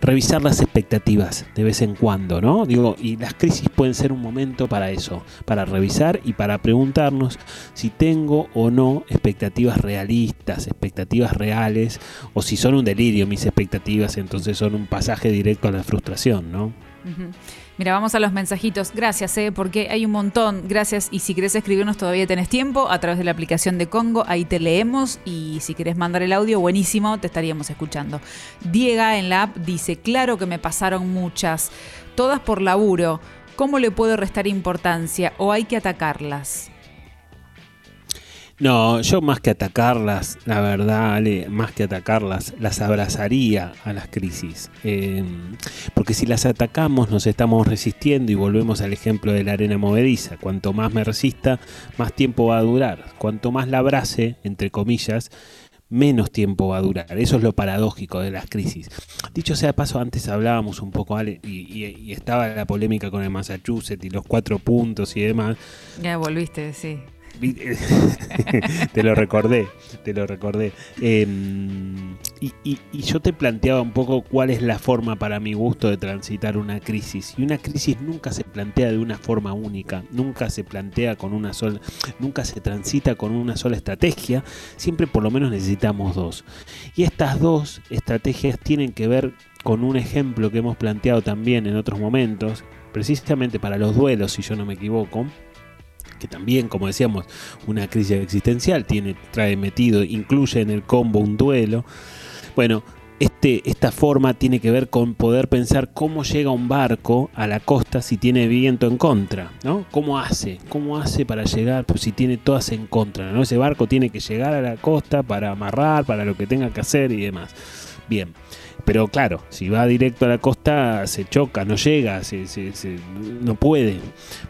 revisar las expectativas de vez en cuando, ¿no? Digo, y las crisis pueden ser un momento para eso, para revisar y para preguntarnos si tengo o no expectativas realistas, expectativas reales, o si son un delirio mis expectativas, entonces son un pasaje directo a la frustración, ¿no? Mira, vamos a los mensajitos. Gracias, eh, porque hay un montón. Gracias. Y si querés escribirnos, todavía tenés tiempo a través de la aplicación de Congo. Ahí te leemos. Y si querés mandar el audio, buenísimo, te estaríamos escuchando. Diega en la app dice: Claro que me pasaron muchas. Todas por laburo. ¿Cómo le puedo restar importancia? ¿O hay que atacarlas? No, yo más que atacarlas, la verdad, Ale, más que atacarlas, las abrazaría a las crisis. Em, porque si las atacamos nos estamos resistiendo y volvemos al ejemplo de la arena movediza. Cuanto más me resista, más tiempo va a durar. Cuanto más la abrace, entre comillas, menos tiempo va a durar. Eso es lo paradójico de las crisis. Dicho sea de paso, antes hablábamos un poco, Ale, y, y estaba la polémica con el Massachusetts y los cuatro puntos y demás. Ya volviste, sí. te lo recordé, te lo recordé. Em, y, yo te planteaba un poco cuál es la forma para mi gusto de transitar una crisis. Y una crisis nunca se plantea de una forma única, nunca se plantea con una sola, nunca se transita con una sola estrategia. Siempre por lo menos necesitamos dos. Y estas dos estrategias tienen que ver con un ejemplo que hemos planteado también en otros momentos, precisamente para los duelos, si yo no me equivoco que también, como decíamos, una crisis existencial tiene, trae metido, incluye en el combo un duelo. Bueno, este, esta forma tiene que ver con poder pensar cómo llega un barco a la costa si tiene viento en contra, ¿no? ¿Cómo hace? ¿Cómo hace para llegar pues, si tiene todas en contra? ¿no? Ese barco tiene que llegar a la costa para amarrar, para lo que tenga que hacer y demás. Bien, pero claro, si va directo a la costa se choca, no llega, se, no puede.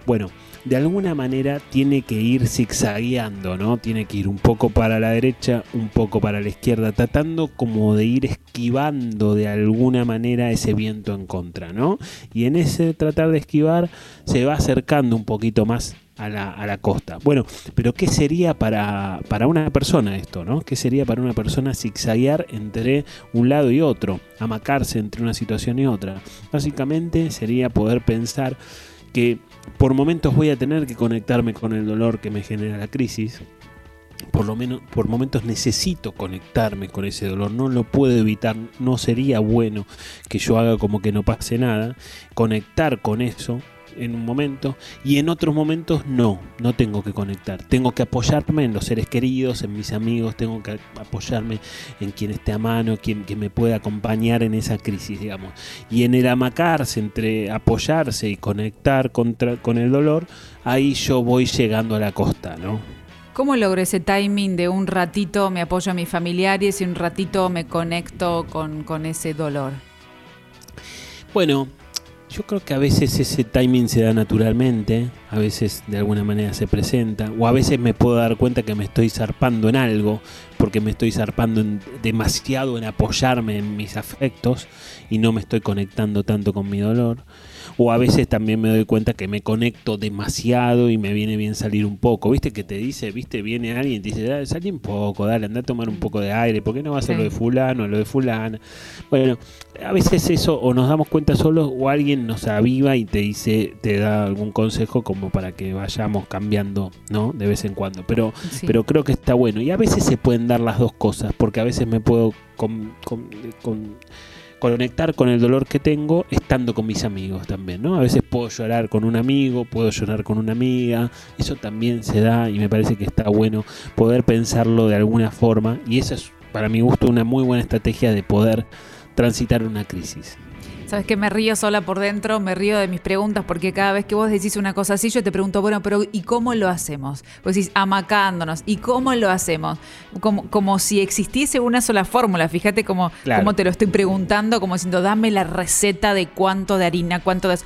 Bueno, de alguna manera tiene que ir zigzagueando, ¿no? Tiene que ir un poco para la derecha, un poco para la izquierda, tratando como de ir esquivando de alguna manera ese viento en contra, ¿no? Y en ese tratar de esquivar se va acercando un poquito más a la, costa. Bueno, pero ¿qué sería para, para, una persona esto, no? ¿Qué sería para una persona zigzaguear entre un lado y otro, amacarse entre una situación y otra? Básicamente sería poder pensar que por momentos voy a tener que conectarme con el dolor que me genera la crisis. Por lo menos, por momentos necesito conectarme con ese dolor, no lo puedo evitar, no sería bueno que yo haga como que no pase nada. Conectar con eso en un momento y en otros momentos no, no tengo que conectar. Tengo que apoyarme en los seres queridos, en mis amigos, tengo que apoyarme en quien esté a mano, quien que me pueda acompañar en esa crisis, digamos. Y en el amacarse, entre apoyarse y conectar contra, con el dolor, ahí yo voy llegando a la costa, ¿no? ¿Cómo logro ese timing de un ratito me apoyo a mis familiares y un ratito me conecto con, con ese dolor? Bueno, yo creo que a veces ese timing se da naturalmente, a veces de alguna manera se presenta, o a veces me puedo dar cuenta que me estoy zarpando en algo, porque me estoy zarpando en- demasiado en apoyarme en mis afectos y no me estoy conectando tanto con mi dolor. O a veces también me doy cuenta que me conecto demasiado y me viene bien salir un poco. ¿Viste que te dice, viste, viene alguien y te dice, dale, salí un poco, dale, anda a tomar un poco de aire, ¿por qué no vas a lo de fulano, a lo de fulana? Bueno, a veces eso o nos damos cuenta solos o alguien nos aviva y te dice, te da algún consejo como para que vayamos cambiando, ¿no? De vez en cuando. Pero, Sí. pero creo que está bueno. Y a veces se pueden dar las dos cosas, porque a veces me puedo con- con- con- conectar con el dolor que tengo estando con mis amigos también, ¿no? A veces puedo llorar con un amigo, puedo llorar con una amiga, eso también se da y me parece que está bueno poder pensarlo de alguna forma y esa es para mi gusto una muy buena estrategia de poder transitar una crisis. Sabes que me río sola por dentro, me río de mis preguntas porque cada vez que vos decís una cosa así, yo te pregunto, bueno, pero ¿y cómo lo hacemos? Vos decís, amacándonos, ¿y cómo lo hacemos? Como, como si existiese una sola fórmula, fíjate cómo, Claro. cómo te lo estoy preguntando, como diciendo, dame la receta de cuánto de harina, cuánto de...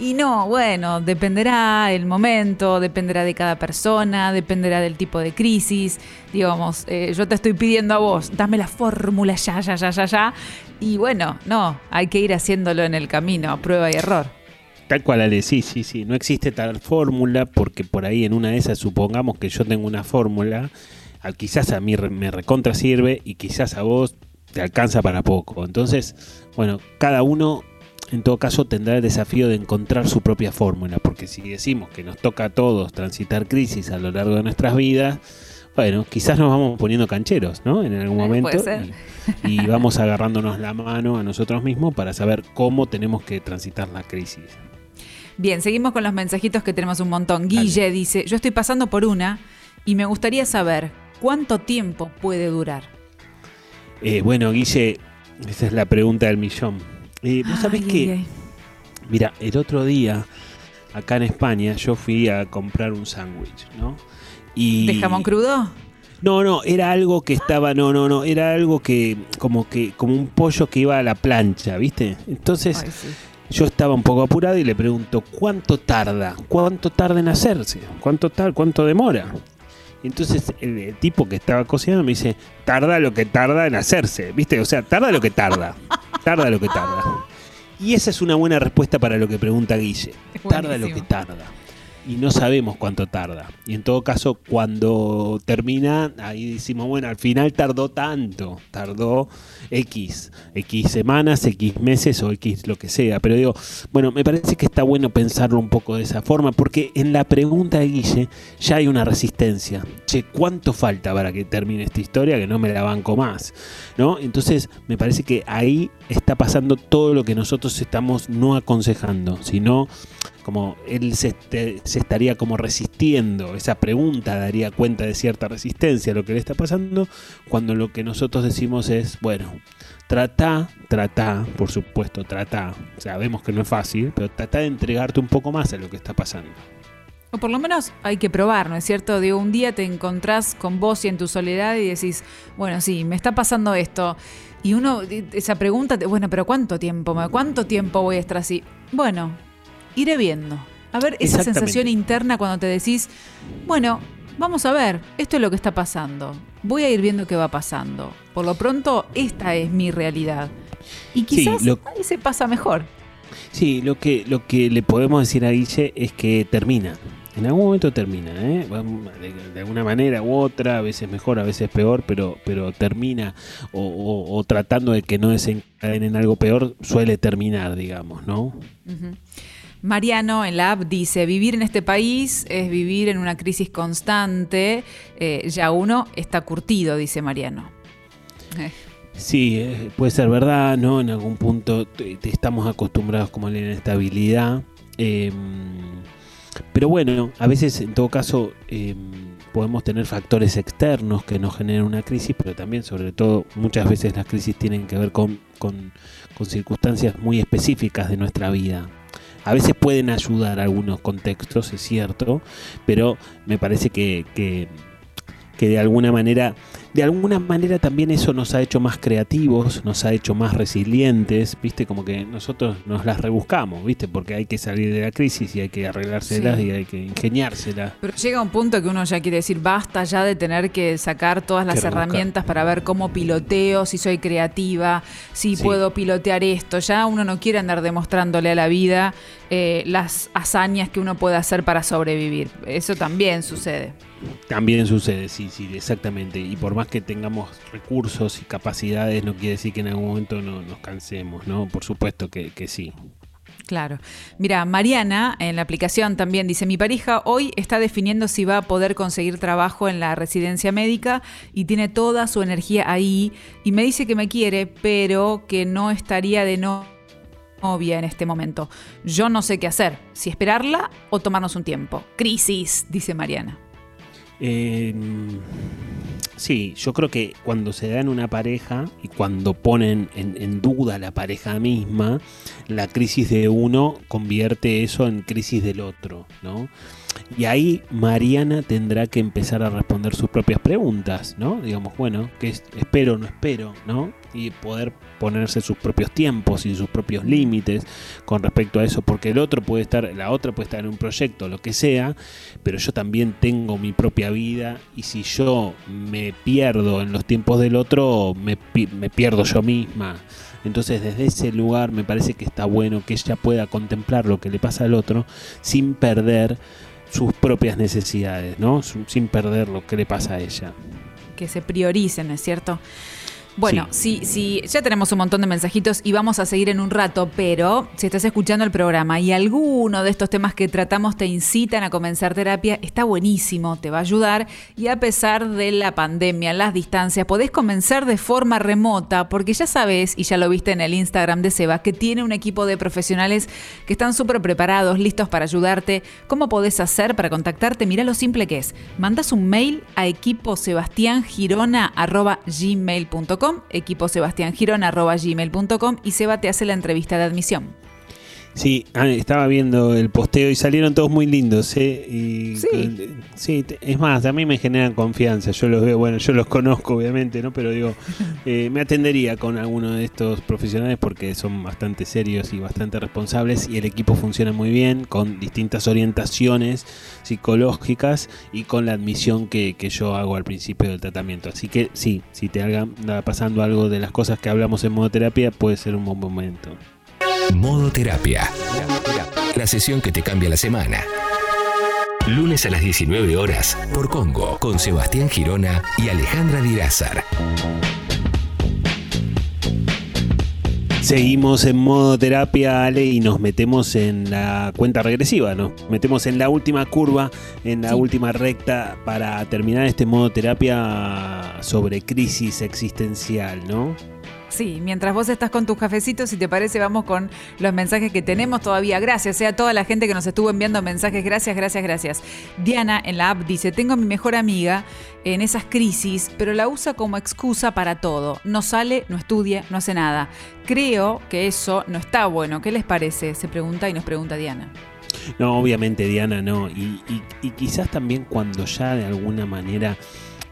Y no, bueno, dependerá el momento, dependerá de cada persona, dependerá del tipo de crisis. Digamos, eh, yo te estoy pidiendo a vos, dame la fórmula ya, ya, ya, ya, ya. Y bueno, no, hay que ir haciéndolo en el camino, prueba y error. Tal cual, Ale, sí, sí, sí. No existe tal fórmula porque por ahí en una de esas supongamos que yo tengo una fórmula, quizás a mí me recontra sirve y quizás a vos te alcanza para poco. Entonces, bueno, cada uno en todo caso tendrá el desafío de encontrar su propia fórmula, porque si decimos que nos toca a todos transitar crisis a lo largo de nuestras vidas, bueno, quizás nos vamos poniendo cancheros, ¿no? En algún Eh, momento. puede ser. Y, y vamos agarrándonos la mano a nosotros mismos para saber cómo tenemos que transitar la crisis. Bien, seguimos con los mensajitos que tenemos un montón. Guille dice, yo estoy pasando por una y me gustaría saber cuánto tiempo puede durar. Eh, bueno, Guille, esa es la pregunta del millón. Eh, Vos sabés Ay, que, ay, mira, el otro día, acá en España, yo fui a comprar un sándwich, ¿no? Y... ¿De jamón crudo? No, no, era algo que estaba, no, no, no, era algo que, como que, como un pollo que iba a la plancha, ¿viste? Entonces, Ay, sí. yo estaba un poco apurado y le pregunto, ¿cuánto tarda? ¿Cuánto tarda en hacerse? ¿Cuánto tal? ¿Cuánto demora? Y entonces el, el tipo que estaba cocinando me dice, tarda lo que tarda en hacerse, ¿viste? O sea, tarda lo que tarda, tarda lo que tarda. Y esa es una buena respuesta para lo que pregunta Guille. Tarda lo que tarda. Y no sabemos cuánto tarda. Y en todo caso, cuando termina, ahí decimos, bueno, al final tardó tanto. Tardó X, X semanas, X meses o X lo que sea. Pero digo, bueno, me parece que está bueno pensarlo un poco de esa forma, porque en la pregunta de Guille ya hay una resistencia. Che, ¿cuánto falta para que termine esta historia? Que no me la banco más. ¿No? Entonces, me parece que ahí está pasando todo lo que nosotros estamos no aconsejando, sino como él se, estaría como resistiendo, esa pregunta daría cuenta de cierta resistencia a lo que le está pasando, cuando lo que nosotros decimos es, bueno, trata, trata, por supuesto, trata, sabemos que no es fácil, pero trata de entregarte un poco más a lo que está pasando. O por lo menos hay que probar, ¿no es cierto? Digo, un día te encontrás con vos y en tu soledad y decís, bueno, sí, me está pasando esto. Y uno, esa pregunta, bueno, pero ¿cuánto tiempo? ¿Cuánto tiempo voy a estar así? Bueno, iré viendo. A ver, esa sensación interna cuando te decís, bueno, vamos a ver, esto es lo que está pasando. Voy a ir viendo qué va pasando. Por lo pronto, esta es mi realidad. Y quizás lo- ahí se pasa mejor. Sí, lo que, lo que le podemos decir a Guille es que termina. En algún momento termina, ¿eh? De, de alguna manera u otra, a veces mejor, a veces peor, pero, pero termina o, o- o tratando de que no desencadene en algo peor, suele terminar, digamos, ¿no? Ujú. Mariano en la app dice, vivir en este país es vivir en una crisis constante. Eh, ya uno está curtido, dice Mariano. Eh, Sí, eh, puede ser verdad, ¿no? En algún punto te- estamos acostumbrados como a la inestabilidad. eh, pero bueno, a veces en todo caso eh, podemos tener factores externos que nos generen una crisis, pero también sobre todo muchas veces las crisis tienen que ver con, con, con circunstancias muy específicas de nuestra vida. A veces pueden ayudar algunos contextos, es cierto, pero me parece que, que, que de alguna manera de alguna manera también eso nos ha hecho más creativos, nos ha hecho más resilientes, ¿viste? Como que nosotros nos las rebuscamos, ¿viste? Porque hay que salir de la crisis y hay que arreglárselas Sí. y hay que ingeniárselas. Pero llega un punto que uno ya quiere decir, basta ya de tener que sacar todas las Que rebuscar. herramientas para ver cómo piloteo, si soy creativa, si Sí. puedo pilotear esto. Ya uno no quiere andar demostrándole a la vida eh, las hazañas que uno puede hacer para sobrevivir. Eso también sucede. También sucede, sí, sí, exactamente. Y por más que tengamos recursos y capacidades, no quiere decir que en algún momento no nos cansemos, ¿no? Por supuesto que, sí. Claro. Mira, Mariana en la aplicación también dice, mi pareja hoy está definiendo si va a poder conseguir trabajo en la residencia médica y tiene toda su energía ahí y me dice que me quiere, pero que no estaría de no- novia en este momento. Yo no sé qué hacer, si esperarla o tomarnos un tiempo. Crisis, dice Mariana. Eh, sí, yo creo que cuando se da en una pareja y cuando ponen en, duda la pareja misma, la crisis de uno convierte eso en crisis del otro, ¿no? Y ahí Mariana tendrá que empezar a responder sus propias preguntas, ¿no? Digamos, bueno, ¿qué es- espero o no espero, ¿no? Y poder ponerse sus propios tiempos y sus propios límites con respecto a eso, porque el otro puede estar, la otra puede estar en un proyecto, lo que sea, pero yo también tengo mi propia vida y si yo me pierdo en los tiempos del otro, me, pi- me pierdo yo misma. Entonces desde ese lugar me parece que está bueno que ella pueda contemplar lo que le pasa al otro sin perder sus propias necesidades, ¿no? Sin perder lo que le pasa a ella. que se prioricen, ¿no es cierto? Bueno, sí. sí, ya tenemos un montón de mensajitos y vamos a seguir en un rato, pero si estás escuchando el programa y alguno de estos temas que tratamos te incitan a comenzar terapia, está buenísimo, te va a ayudar y a pesar de la pandemia, las distancias, podés comenzar de forma remota porque ya sabes, y ya lo viste en el Instagram de Seba, que tiene un equipo de profesionales que están súper preparados, listos para ayudarte. ¿Cómo podés hacer para contactarte? Mira lo simple que es. Mandas un mail a equiposebastiangirona.gmail.com equiposebastiangirona.gmail.com y Seba te hace la entrevista de admisión. Sí, ah, estaba viendo el posteo y salieron todos muy lindos, ¿eh? Y, Sí. sí, te- es más, a mí me generan confianza. Yo los veo, bueno, yo los conozco, obviamente, ¿no? Pero digo, eh, me atendería con alguno de estos profesionales porque son bastante serios y bastante responsables y el equipo funciona muy bien con distintas orientaciones psicológicas y con la admisión que, que yo hago al principio del tratamiento. Así que sí, si te haga- pasando algo de las cosas que hablamos en modoterapia, puede ser un buen momento. Modo Terapia. La sesión que te cambia la semana. Lunes a las 19 horas por Congo con Sebastián Girona y Alejandra Dirázar. Seguimos en modo terapia, Ale, y nos metemos en la cuenta regresiva, nos metemos en la última curva, en la Sí. última recta para terminar este modo terapia sobre crisis existencial, ¿no? Sí, mientras vos estás con tus cafecitos, si te parece, vamos con los mensajes que tenemos todavía. Gracias eh, a toda la gente que nos estuvo enviando mensajes. Gracias, gracias, gracias. Diana en la app dice, tengo a mi mejor amiga en esas crisis, pero la usa como excusa para todo. No sale, no estudia, no hace nada. Creo que eso no está bueno. ¿Qué les parece? Se pregunta y nos pregunta Diana. No, obviamente Diana no. Y, quizás también cuando ya de alguna manera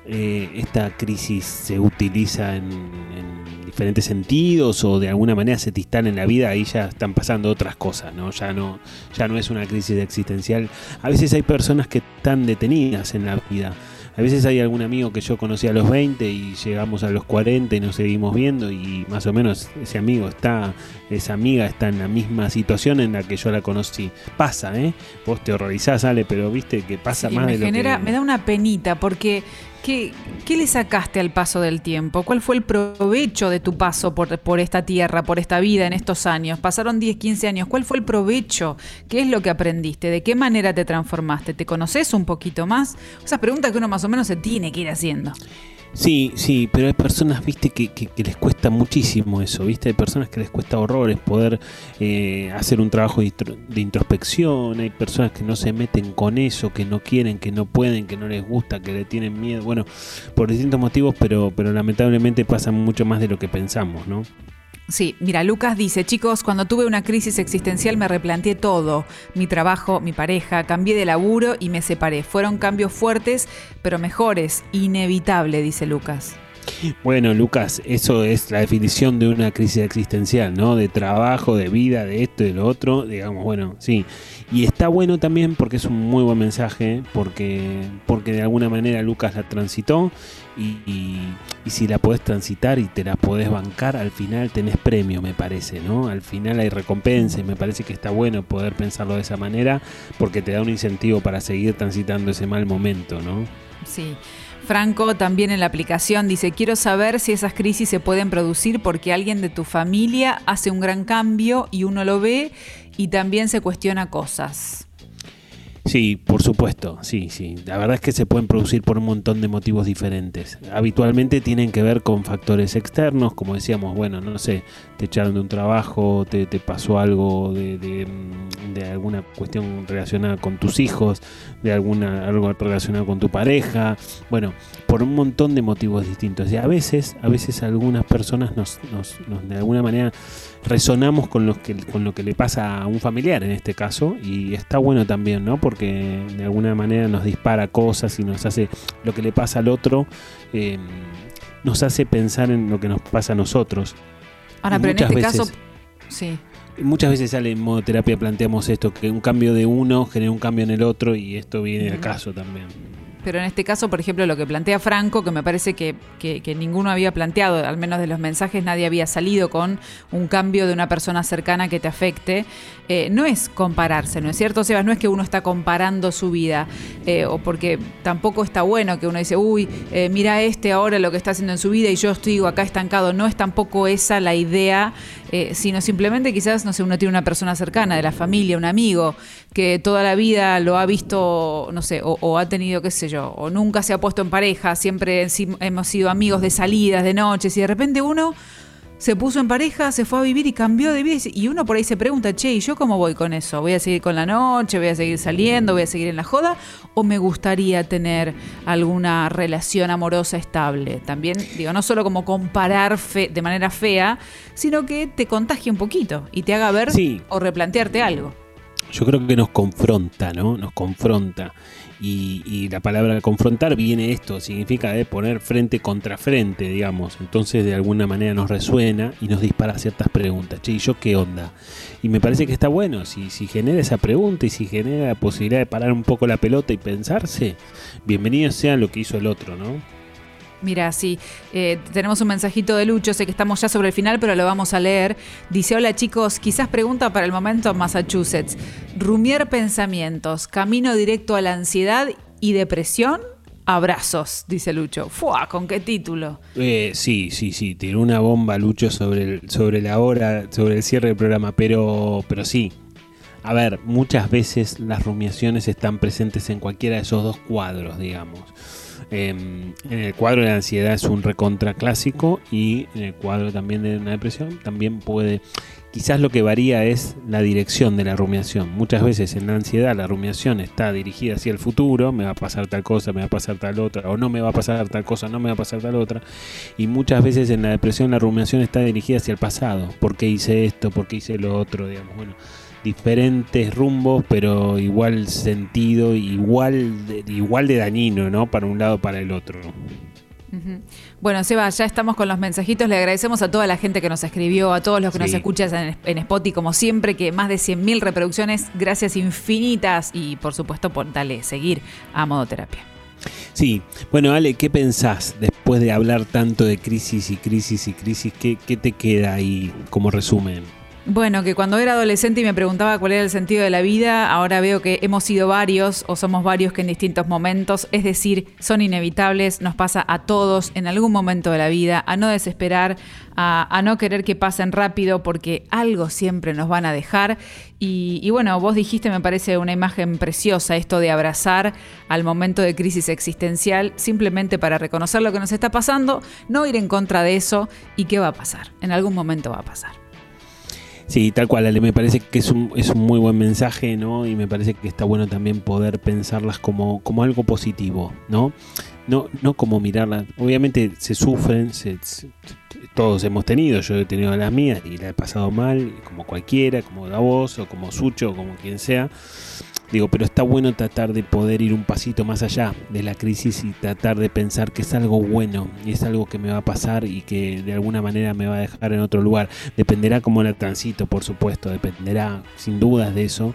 eh, esta crisis se utiliza en diferentes sentidos o de alguna manera se te instala en la vida, ahí ya están pasando otras cosas, ¿no? Ya no, ya no es una crisis existencial. A veces hay personas que están detenidas en la vida. A veces hay algún amigo que yo conocí a los 20 y llegamos a los 40 y nos seguimos viendo y más o menos ese amigo está, esa amiga está en la misma situación en la que yo la conocí. Pasa, ¿eh? Vos te horrorizás, Ale, pero viste que pasa Sí, más me de lo que... me da una penita porque ¿qué, ¿qué le sacaste al paso del tiempo? ¿Cuál fue el provecho de tu paso por, por esta tierra, por esta vida en estos años? Pasaron 10, 15 años. ¿Cuál fue el provecho? ¿Qué es lo que aprendiste? ¿De qué manera te transformaste? ¿Te conoces un poquito más? Esas preguntas que uno más o menos se tiene que ir haciendo. Sí, sí, pero hay personas, viste, que, que- que les cuesta muchísimo eso, viste, hay personas que les cuesta horrores poder eh, hacer un trabajo de, intro- de introspección, hay personas que no se meten con eso, que no quieren, que no pueden, que no les gusta, que le tienen miedo, bueno, por distintos motivos, pero, pero lamentablemente pasa mucho más de lo que pensamos, ¿no? Sí, mira, Lucas dice, chicos, cuando tuve una crisis existencial me replanteé todo, mi trabajo, mi pareja, cambié de laburo y me separé. Fueron cambios fuertes, pero mejores, inevitable, dice Lucas. Bueno, Lucas, eso es la definición de una crisis existencial, ¿no? De trabajo, de vida, de esto y de lo otro, digamos, bueno, sí. Y está bueno también porque es un muy buen mensaje, porque, porque de alguna manera Lucas la transitó y, y- si la podés transitar y te la podés bancar, al final tenés premio, me parece, ¿no? Al final hay recompensa y me parece que está bueno poder pensarlo de esa manera porque te da un incentivo para seguir transitando ese mal momento, ¿no? Sí. Franco también en la aplicación dice, quiero saber si esas crisis se pueden producir porque alguien de tu familia hace un gran cambio y uno lo ve y también se cuestiona cosas. Sí, por supuesto, sí, sí. La verdad es que se pueden producir por un montón de motivos diferentes. Habitualmente tienen que ver con factores externos, como decíamos, bueno, no sé, te echaron de un trabajo, te, pasó algo de, de, mm, de alguna cuestión relacionada con tus hijos, de alguna algo relacionado con tu pareja, bueno, por un montón de motivos distintos. Y a veces, a veces algunas personas nos, nos, nos de alguna manera resonamos con, los que, con lo que le pasa a un familiar en este caso y está bueno también, ¿no? Porque de alguna manera nos dispara cosas y nos hace lo que le pasa al otro, eh, nos hace pensar en lo que nos pasa a nosotros. Ahora, Y pero en este veces- caso, sí. Muchas veces sale en modo terapia planteamos esto, que un cambio de uno genera un cambio en el otro y esto viene al Ujú. caso también. Pero en este caso, por ejemplo, lo que plantea Franco, que me parece que, que- ninguno había planteado, al menos de los mensajes nadie había salido con un cambio de una persona cercana que te afecte, eh, no es compararse, ¿no es cierto, Sebas? No es que uno está comparando su vida, eh, o porque tampoco está bueno que uno dice, uy, eh, mira este ahora lo que está haciendo en su vida y yo estoy acá estancado. No es tampoco esa la idea, eh, sino simplemente quizás, no sé, uno tiene una persona cercana, de la familia, un amigo, que toda la vida lo ha visto, no sé, o, o ha tenido, qué sé yo, o nunca se ha puesto en pareja, siempre hemos sido amigos de salidas, de noches, y de repente uno se puso en pareja, se fue a vivir y cambió de vida. y uno por ahí se pregunta, che, ¿y yo cómo voy con eso? ¿Voy a seguir con la noche? ¿Voy a seguir saliendo? ¿Voy a seguir en la joda? ¿O me gustaría tener alguna relación amorosa estable? También, digo, no solo como comparar fe- de manera fea, sino que te contagie un poquito y te haga ver Sí. o replantearte algo. Yo creo que nos confronta, ¿no? Nos confronta. Y, y la palabra confrontar viene esto, significa de poner frente contra frente, digamos. Entonces de alguna manera nos resuena y nos dispara ciertas preguntas. Che, ¿y yo qué onda? Y me parece que está bueno, si, si genera esa pregunta y si genera la posibilidad de parar un poco la pelota y pensarse, bienvenido sea lo que hizo el otro, ¿no? Mira, sí, eh, tenemos un mensajito de Lucho, sé que estamos ya sobre el final, pero lo vamos a leer. Dice, hola chicos, quizás pregunta para el momento Massachusetts. Rumiar pensamientos, camino directo a la ansiedad y depresión. Abrazos, dice Lucho. ¡Fua! ¿Con qué título? Eh, sí, sí, sí, tiró una bomba Lucho sobre, el- sobre la hora, sobre el cierre del programa, pero, pero sí. A ver, muchas veces las rumiaciones están presentes en cualquiera de esos dos cuadros, digamos. Em, en el cuadro de la ansiedad es un recontra clásico y en el cuadro también de una depresión también puede... Quizás lo que varía es la dirección de la rumiación. Muchas veces en la ansiedad la rumiación está dirigida hacia el futuro, me va a pasar tal cosa, me va a pasar tal otra, o no me va a pasar tal cosa, no me va a pasar tal otra. Y muchas veces en la depresión la rumiación está dirigida hacia el pasado. ¿Por qué hice esto? ¿Por qué hice lo otro? Digamos, bueno, diferentes rumbos, pero igual sentido, igual de, igual de dañino, ¿no? Para un lado, para el otro. Bueno, Seba, ya estamos con los mensajitos. Le agradecemos a toda la gente que nos escribió, a todos los que nos escuchan en, en Spotify, como siempre, que más de 100.000 reproducciones. Gracias infinitas y, por supuesto, por dale seguir a Modoterapia. Sí, bueno, Ale, ¿qué pensás después de hablar tanto de crisis y crisis y crisis? ¿Qué, qué te queda ahí como resumen? Bueno, que cuando era adolescente y me preguntaba cuál era el sentido de la vida, ahora veo que hemos sido varios o somos varios que en distintos momentos, es decir, son inevitables, nos pasa a todos en algún momento de la vida, a no desesperar, a, no querer que pasen rápido porque algo siempre nos van a dejar. Y, y bueno, vos dijiste, me parece una imagen preciosa esto de abrazar al momento de crisis existencial simplemente para reconocer lo que nos está pasando, no ir en contra de eso y qué va a pasar. En algún momento va a pasar. Sí, tal cual, me parece que es un, es un muy buen mensaje, ¿no? Y me parece que está bueno también poder pensarlas como, como algo positivo, ¿no? No, no como mirarlas. Obviamente se sufren, se- se- todos hemos tenido, yo he tenido las mías y la he pasado mal, como cualquiera, como Davos o como Sucho o como quien sea. Digo, pero está bueno tratar de poder ir un pasito más allá de la crisis y tratar de pensar que es algo bueno y es algo que me va a pasar y que de alguna manera me va a dejar en otro lugar. Dependerá cómo la transito, por supuesto, dependerá sin dudas de eso.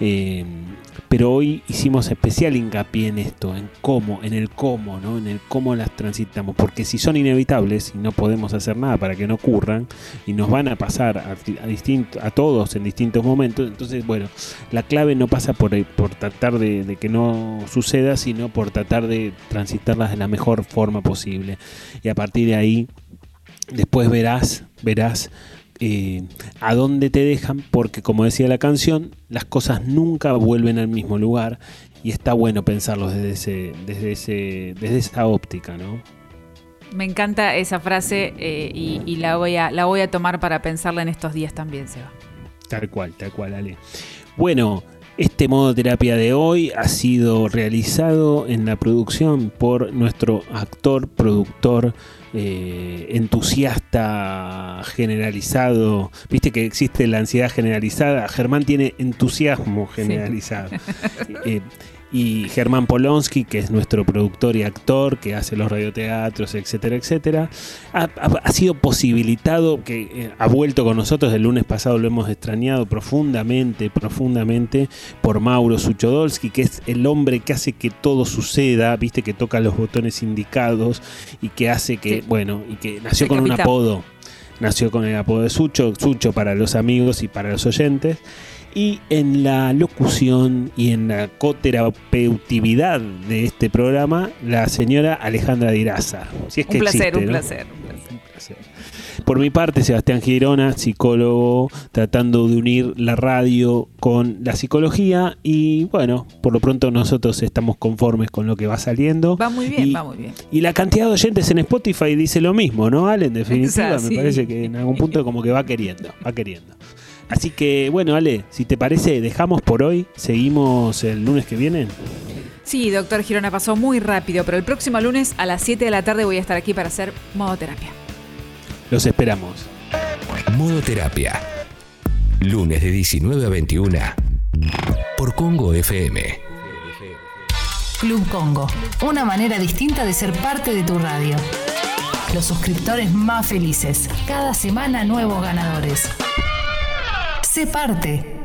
Eh, pero hoy hicimos especial hincapié en esto, en cómo, en el cómo, ¿no? En el cómo las transitamos, porque si son inevitables y no podemos hacer nada para que no ocurran y nos van a pasar a, a, a todos en distintos momentos, entonces, bueno, la clave no pasa por, por tratar de, de que no suceda, sino por tratar de transitarlas de la mejor forma posible. Y a partir de ahí, después verás, verás eh, a dónde te dejan, porque como decía la canción, las cosas nunca vuelven al mismo lugar y está bueno pensarlos desde ese, desde ese, desde esa óptica, ¿no? Me encanta esa frase eh, y, y la, voy a, la voy a tomar para pensarla en estos días también, Seba. Tal cual, tal cual, Ale. Bueno, este modo terapia de hoy ha sido realizado en la producción por nuestro actor, productor, eh, entusiasta generalizado. Viste que existe la ansiedad generalizada. Germán tiene entusiasmo generalizado. Eh, y Germán Polonsky, que es nuestro productor y actor, que hace los radioteatros, etcétera, etcétera, ha, ha- ha sido posibilitado, que eh, ha vuelto con nosotros, el lunes pasado lo hemos extrañado profundamente, profundamente, por Mauro Suchodolski, que es el hombre que hace que todo suceda, viste, que toca los botones indicados y que hace que, Sí. bueno, y que nació El con un apodo. Nació con el apodo de Sucho, Sucho para los amigos y para los oyentes. Y en la locución y en la coterapeutividad de este programa, la señora Alejandra Diraza. Si es que Un placer, existe, un ¿no? placer, un placer. Un placer. Por mi parte, Sebastián Girona, psicólogo, tratando de unir la radio con la psicología. Y bueno, por lo pronto nosotros estamos conformes con lo que va saliendo. Va muy bien, Y- va muy bien. y la cantidad de oyentes en Spotify dice lo mismo, ¿no, Ale? En definitiva, O sea, me sí. parece que en algún punto como que va queriendo, va queriendo. Así que, bueno, Ale, si te parece, dejamos por hoy, seguimos el lunes que viene. Sí, doctor Girona, pasó muy rápido, pero el próximo lunes a las 7 de la tarde voy a estar aquí para hacer modoterapia. Los esperamos. Modo Terapia. Lunes de 19 a 21 por Congo FM. Club Congo, una manera distinta de ser parte de tu radio. Los suscriptores más felices, cada semana nuevos ganadores. Sé parte.